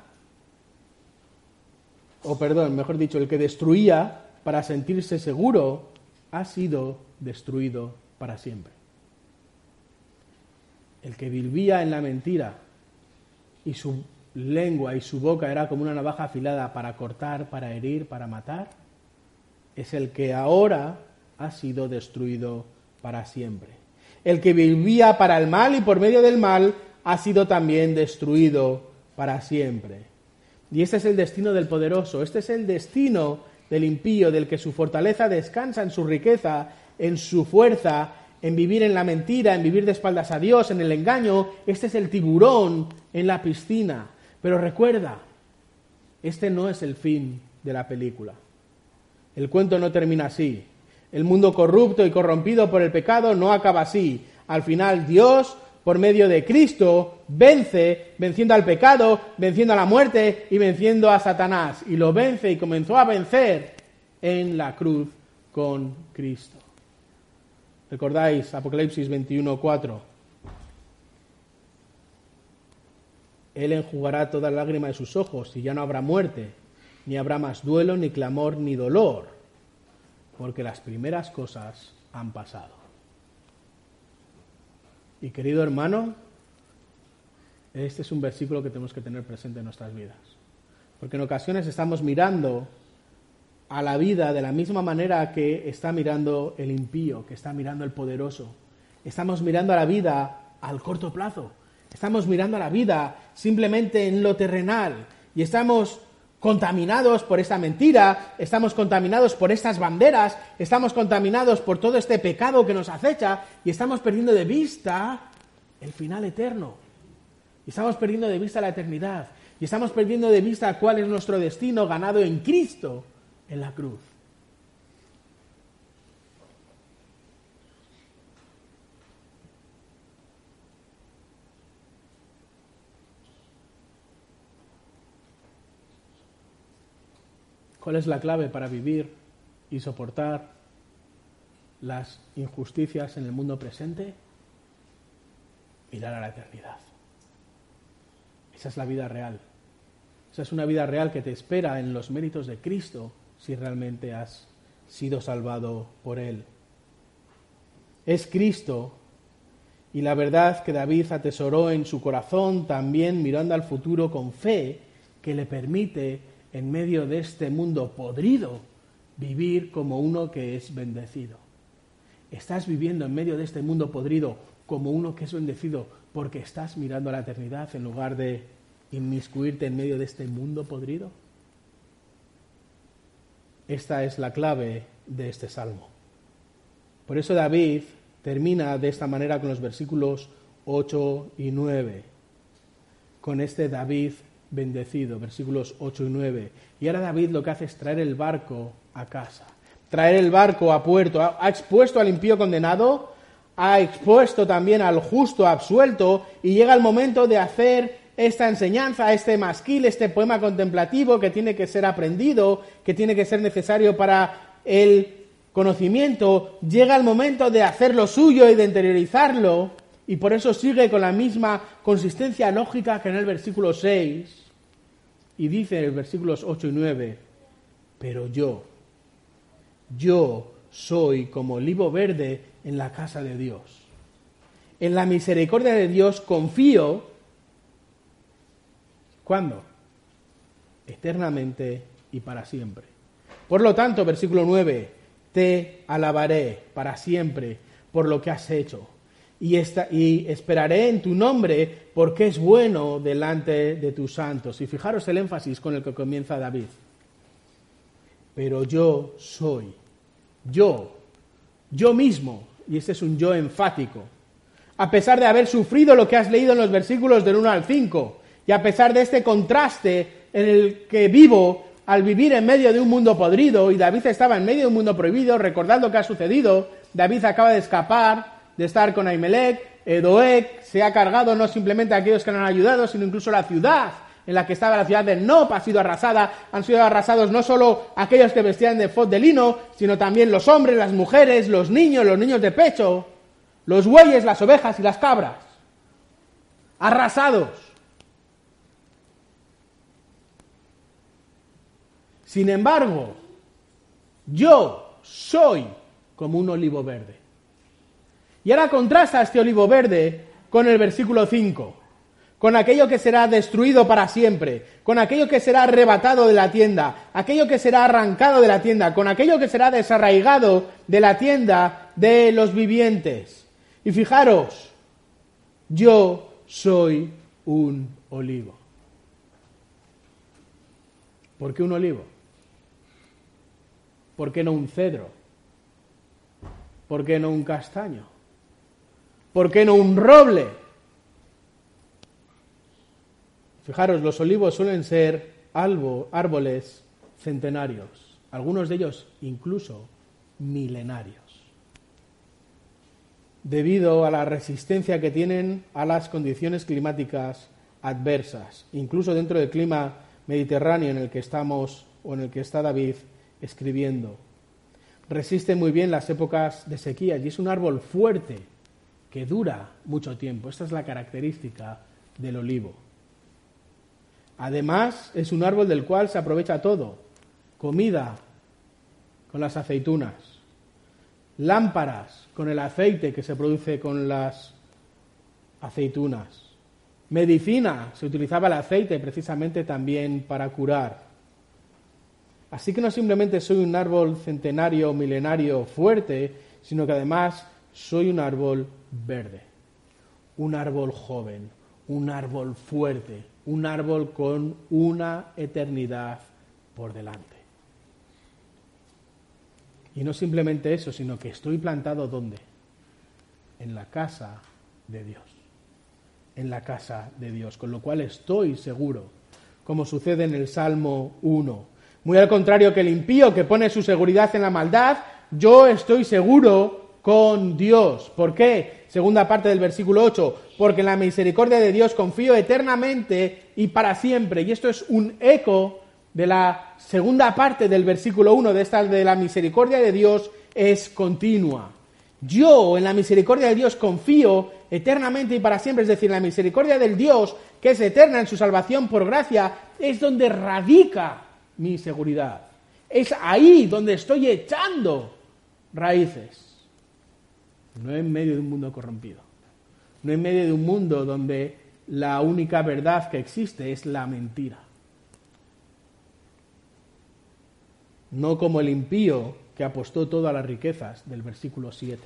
S1: o perdón, mejor dicho, el que destruía para sentirse seguro, ha sido destruido para siempre. El que vivía en la mentira y su lengua y su boca era como una navaja afilada para cortar, para herir, para matar, es el que ahora ha sido destruido para siempre. El que vivía para el mal y por medio del mal ha sido también destruido para siempre. Y este es el destino del poderoso, este es el destino del impío, del que su fortaleza descansa en su riqueza, en su fuerza, en vivir en la mentira, en vivir de espaldas a Dios, en el engaño. Este es el tiburón en la piscina. Pero recuerda, este no es el fin de la película. El cuento no termina así. El mundo corrupto y corrompido por el pecado no acaba así. Al final Dios, por medio de Cristo, vence, venciendo al pecado, venciendo a la muerte y venciendo a Satanás. Y lo vence y comenzó a vencer en la cruz con Cristo. ¿Recordáis Apocalipsis 21:4? Él enjugará toda lágrima de sus ojos y ya no habrá muerte, ni habrá más duelo, ni clamor, ni dolor, porque las primeras cosas han pasado. Y querido hermano, este es un versículo que tenemos que tener presente en nuestras vidas. Porque en ocasiones estamos mirando a la vida de la misma manera que está mirando el impío, que está mirando el poderoso. Estamos mirando a la vida al corto plazo. Estamos mirando a la vida simplemente en lo terrenal. Y estamos contaminados por esta mentira, estamos contaminados por estas banderas, estamos contaminados por todo este pecado que nos acecha y estamos perdiendo de vista el final eterno. Y estamos perdiendo de vista la eternidad. Y estamos perdiendo de vista cuál es nuestro destino ganado en Cristo en la cruz. ¿Cuál es la clave para vivir y soportar las injusticias en el mundo presente? Mirar a la eternidad. Esa es la vida real. Esa es una vida real que te espera en los méritos de Cristo si realmente has sido salvado por Él. Es Cristo y la verdad que David atesoró en su corazón también mirando al futuro con fe que le permite en medio de este mundo podrido vivir como uno que es bendecido. Estás viviendo en medio de este mundo podrido como uno que es bendecido porque estás mirando a la eternidad en lugar de inmiscuirte en medio de este mundo podrido. Esta es la clave de este salmo. Por eso David termina de esta manera con los versículos 8 y 9, con este David bendecido, versículos 8 y 9. Y ahora David lo que hace es traer el barco a casa, traer el barco a puerto. Ha, expuesto al impío condenado, ha expuesto también al justo absuelto y llega el momento de hacer esta enseñanza, este masquil, este poema contemplativo que tiene que ser aprendido, que tiene que ser necesario para el conocimiento, llega el momento de hacer lo suyo y de interiorizarlo, y por eso sigue con la misma consistencia lógica que en el versículo 6, y dice en los versículos 8 y 9, pero yo, yo soy como olivo verde en la casa de Dios. En la misericordia de Dios confío ¿Cuándo? Eternamente y para siempre. Por lo tanto, versículo 9, te alabaré para siempre por lo que has hecho. Y, y, esperaré en tu nombre porque es bueno delante de tus santos. Y fijaros el énfasis con el que comienza David. Pero yo soy, yo, yo mismo, y este es un yo enfático, a pesar de haber sufrido lo que has leído en los versículos del 1 al 5, y a pesar de este contraste en el que vivo al vivir en medio de un mundo podrido, y David estaba en medio de un mundo prohibido, recordando que ha sucedido, David acaba de escapar de estar con Ahimelech, Edoek se ha cargado no simplemente a aquellos que le han ayudado, sino incluso la ciudad en la que estaba la ciudad de Nop ha sido arrasada, han sido arrasados no solo aquellos que vestían de fod de lino, sino también los hombres, las mujeres, los niños, los niños de pecho, los bueyes, las ovejas y las cabras. Arrasados. Sin embargo, yo soy como un olivo verde. Y ahora contrasta este olivo verde con el versículo 5, con aquello que será destruido para siempre, con aquello que será arrebatado de la tienda, aquello que será arrancado de la tienda, con aquello que será desarraigado de la tienda de los vivientes. Y fijaros, yo soy un olivo. ¿Por qué un olivo? ¿Por qué no un cedro? ¿Por qué no un castaño? ¿Por qué no un roble? Fijaros, los olivos suelen ser árboles centenarios, algunos de ellos incluso milenarios, debido a la resistencia que tienen a las condiciones climáticas adversas, incluso dentro del clima mediterráneo en el que estamos o en el que está David escribiendo. Resiste muy bien las épocas de sequía y es un árbol fuerte que dura mucho tiempo. Esta es la característica del olivo. Además, es un árbol del cual se aprovecha todo. Comida con las aceitunas, lámparas con el aceite que se produce con las aceitunas, medicina, se utilizaba el aceite precisamente también para curar. Así que no simplemente soy un árbol centenario, milenario, fuerte, sino que además soy un árbol verde, un árbol joven, un árbol fuerte, un árbol con una eternidad por delante. Y no simplemente eso, sino que estoy plantado ¿dónde? En la casa de Dios. En la casa de Dios. Con lo cual estoy seguro, como sucede en el Salmo 1. Muy al contrario que el impío que pone su seguridad en la maldad, yo estoy seguro con Dios. ¿Por qué? Segunda parte del versículo 8. Porque en la misericordia de Dios confío eternamente y para siempre. Y esto es un eco de la segunda parte del versículo 1 de esta de la misericordia de Dios es continua. Yo en la misericordia de Dios confío eternamente y para siempre, es decir, la misericordia del Dios que es eterna en su salvación por gracia, es donde radica mi seguridad. Es ahí donde estoy echando raíces. No en medio de un mundo corrompido. No en medio de un mundo donde la única verdad que existe es la mentira. no como el impío que apostó todas las riquezas del versículo 7.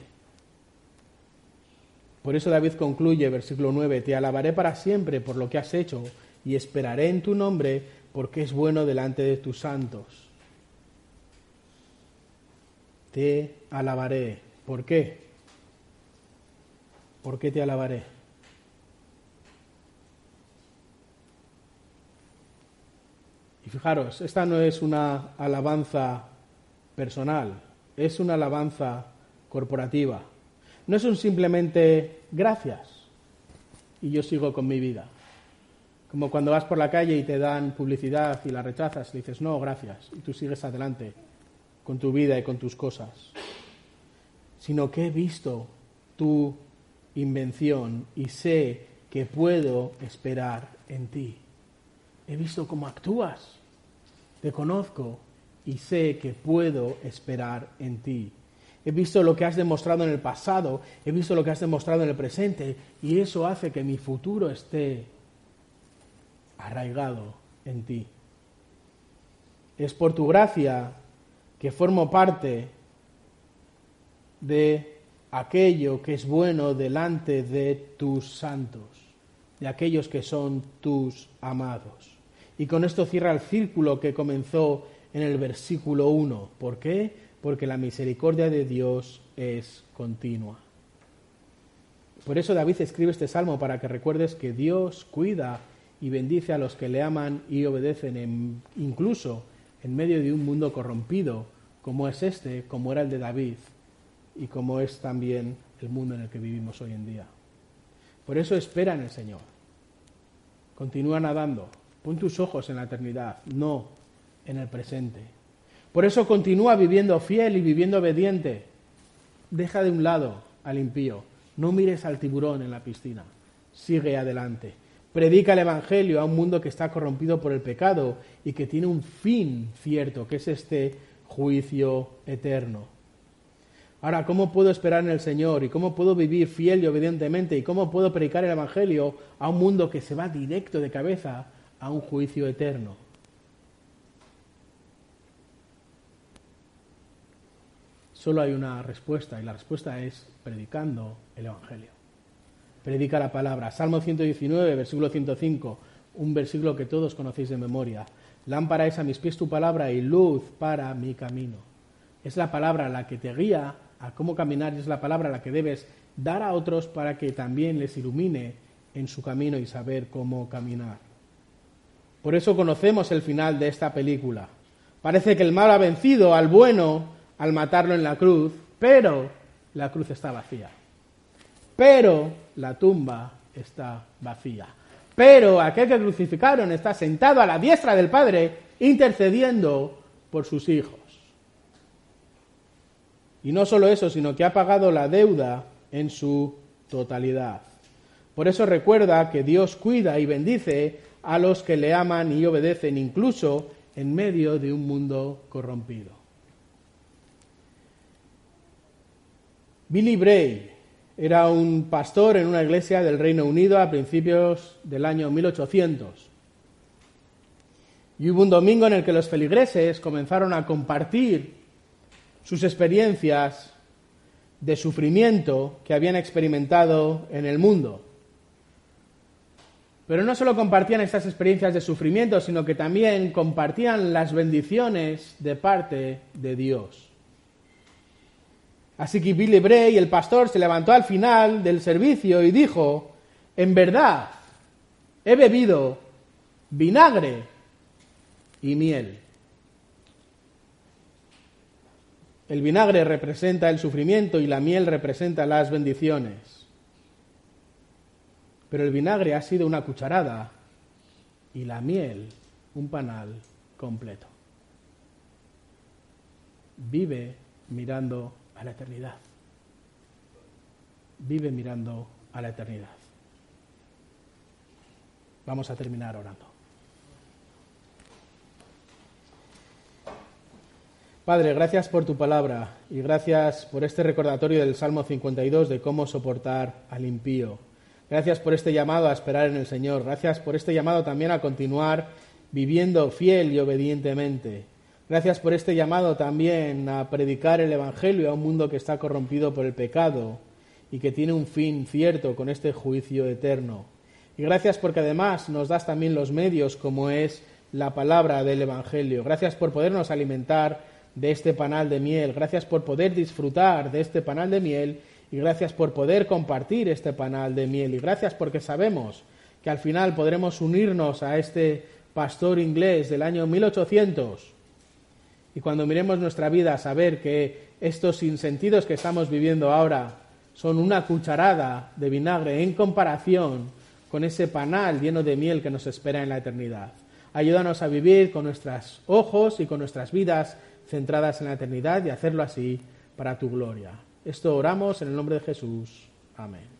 S1: Por eso David concluye, versículo 9, Te alabaré para siempre por lo que has hecho y esperaré en tu nombre porque es bueno delante de tus santos. Te alabaré. ¿Por qué? ¿Por qué te alabaré? fijaros, esta no es una alabanza personal, es una alabanza corporativa. No es simplemente gracias y yo sigo con mi vida. Como cuando vas por la calle y te dan publicidad y la rechazas, y dices no, gracias, y tú sigues adelante con tu vida y con tus cosas. Sino que he visto tu invención y sé que puedo esperar en ti. He visto cómo actúas te conozco y sé que puedo esperar en ti. He visto lo que has demostrado en el pasado, he visto lo que has demostrado en el presente y eso hace que mi futuro esté arraigado en ti. Es por tu gracia que formo parte de aquello que es bueno delante de tus santos, de aquellos que son tus amados. Y con esto cierra el círculo que comenzó en el versículo 1. ¿Por qué? Porque la misericordia de Dios es continua. Por eso David escribe este salmo para que recuerdes que Dios cuida y bendice a los que le aman y obedecen, incluso en medio de un mundo corrompido como es este, como era el de David y como es también el mundo en el que vivimos hoy en día. Por eso espera en el Señor. Continúa nadando, Pon tus ojos en la eternidad, no en el presente. Por eso continúa viviendo fiel y viviendo obediente. Deja de un lado al impío. No mires al tiburón en la piscina. Sigue adelante. Predica el Evangelio a un mundo que está corrompido por el pecado y que tiene un fin cierto, que es este juicio eterno. Ahora, ¿cómo puedo esperar en el Señor? ¿Y cómo puedo vivir fiel y obedientemente? ¿Y cómo puedo predicar el Evangelio a un mundo que se va directo de cabeza a un juicio eterno. Solo hay una respuesta y la respuesta es predicando el Evangelio. predica la palabra. Salmo 119, versículo 105, un versículo que todos conocéis de memoria. Lámpara es a mis pies tu palabra y luz para mi camino. Es la palabra la que te guía a cómo caminar y es la palabra la que debes dar a otros para que también les ilumine en su camino y saber cómo caminar. Por eso conocemos el final de esta película. Parece que el mal ha vencido al bueno al matarlo en la cruz, pero la cruz está vacía. Pero la tumba está vacía. Pero aquel que crucificaron está sentado a la diestra del Padre intercediendo por sus hijos. Y no solo eso, sino que ha pagado la deuda en su totalidad. Por eso recuerda que Dios cuida y bendice a los que le aman y obedecen incluso en medio de un mundo corrompido. Billy Bray era un pastor en una iglesia del Reino Unido a principios del año 1800. Y hubo un domingo en el que los feligreses comenzaron a compartir sus experiencias de sufrimiento que habían experimentado en el mundo. Pero no solo compartían estas experiencias de sufrimiento, sino que también compartían las bendiciones de parte de Dios. Así que Billy Bray, el pastor, se levantó al final del servicio y dijo, en verdad, he bebido vinagre y miel. El vinagre representa el sufrimiento y la miel representa las bendiciones pero el vinagre ha sido una cucharada y la miel un panal completo. Vive mirando a la eternidad. Vive mirando a la eternidad. Vamos a terminar orando. Padre, gracias por tu palabra y gracias por este recordatorio del Salmo 52 de cómo soportar al impío Gracias por este llamado a esperar en el Señor. Gracias por este llamado también a continuar viviendo fiel y obedientemente. Gracias por este llamado también a predicar el Evangelio a un mundo que está corrompido por el pecado y que tiene un fin cierto con este juicio eterno. Y gracias porque además nos das también los medios como es la palabra del Evangelio. Gracias por podernos alimentar de este panal de miel. Gracias por poder disfrutar de este panal de miel y gracias por poder compartir este panal de miel y gracias porque sabemos que al final podremos unirnos a este pastor inglés del año 1800 y cuando miremos nuestra vida saber que estos sinsentidos que estamos viviendo ahora son una cucharada de vinagre en comparación con ese panal lleno de miel que nos espera en la eternidad. Ayúdanos a vivir con nuestros ojos y con nuestras vidas centradas en la eternidad y hacerlo así para tu gloria. Esto oramos en el nombre de Jesús. Amén.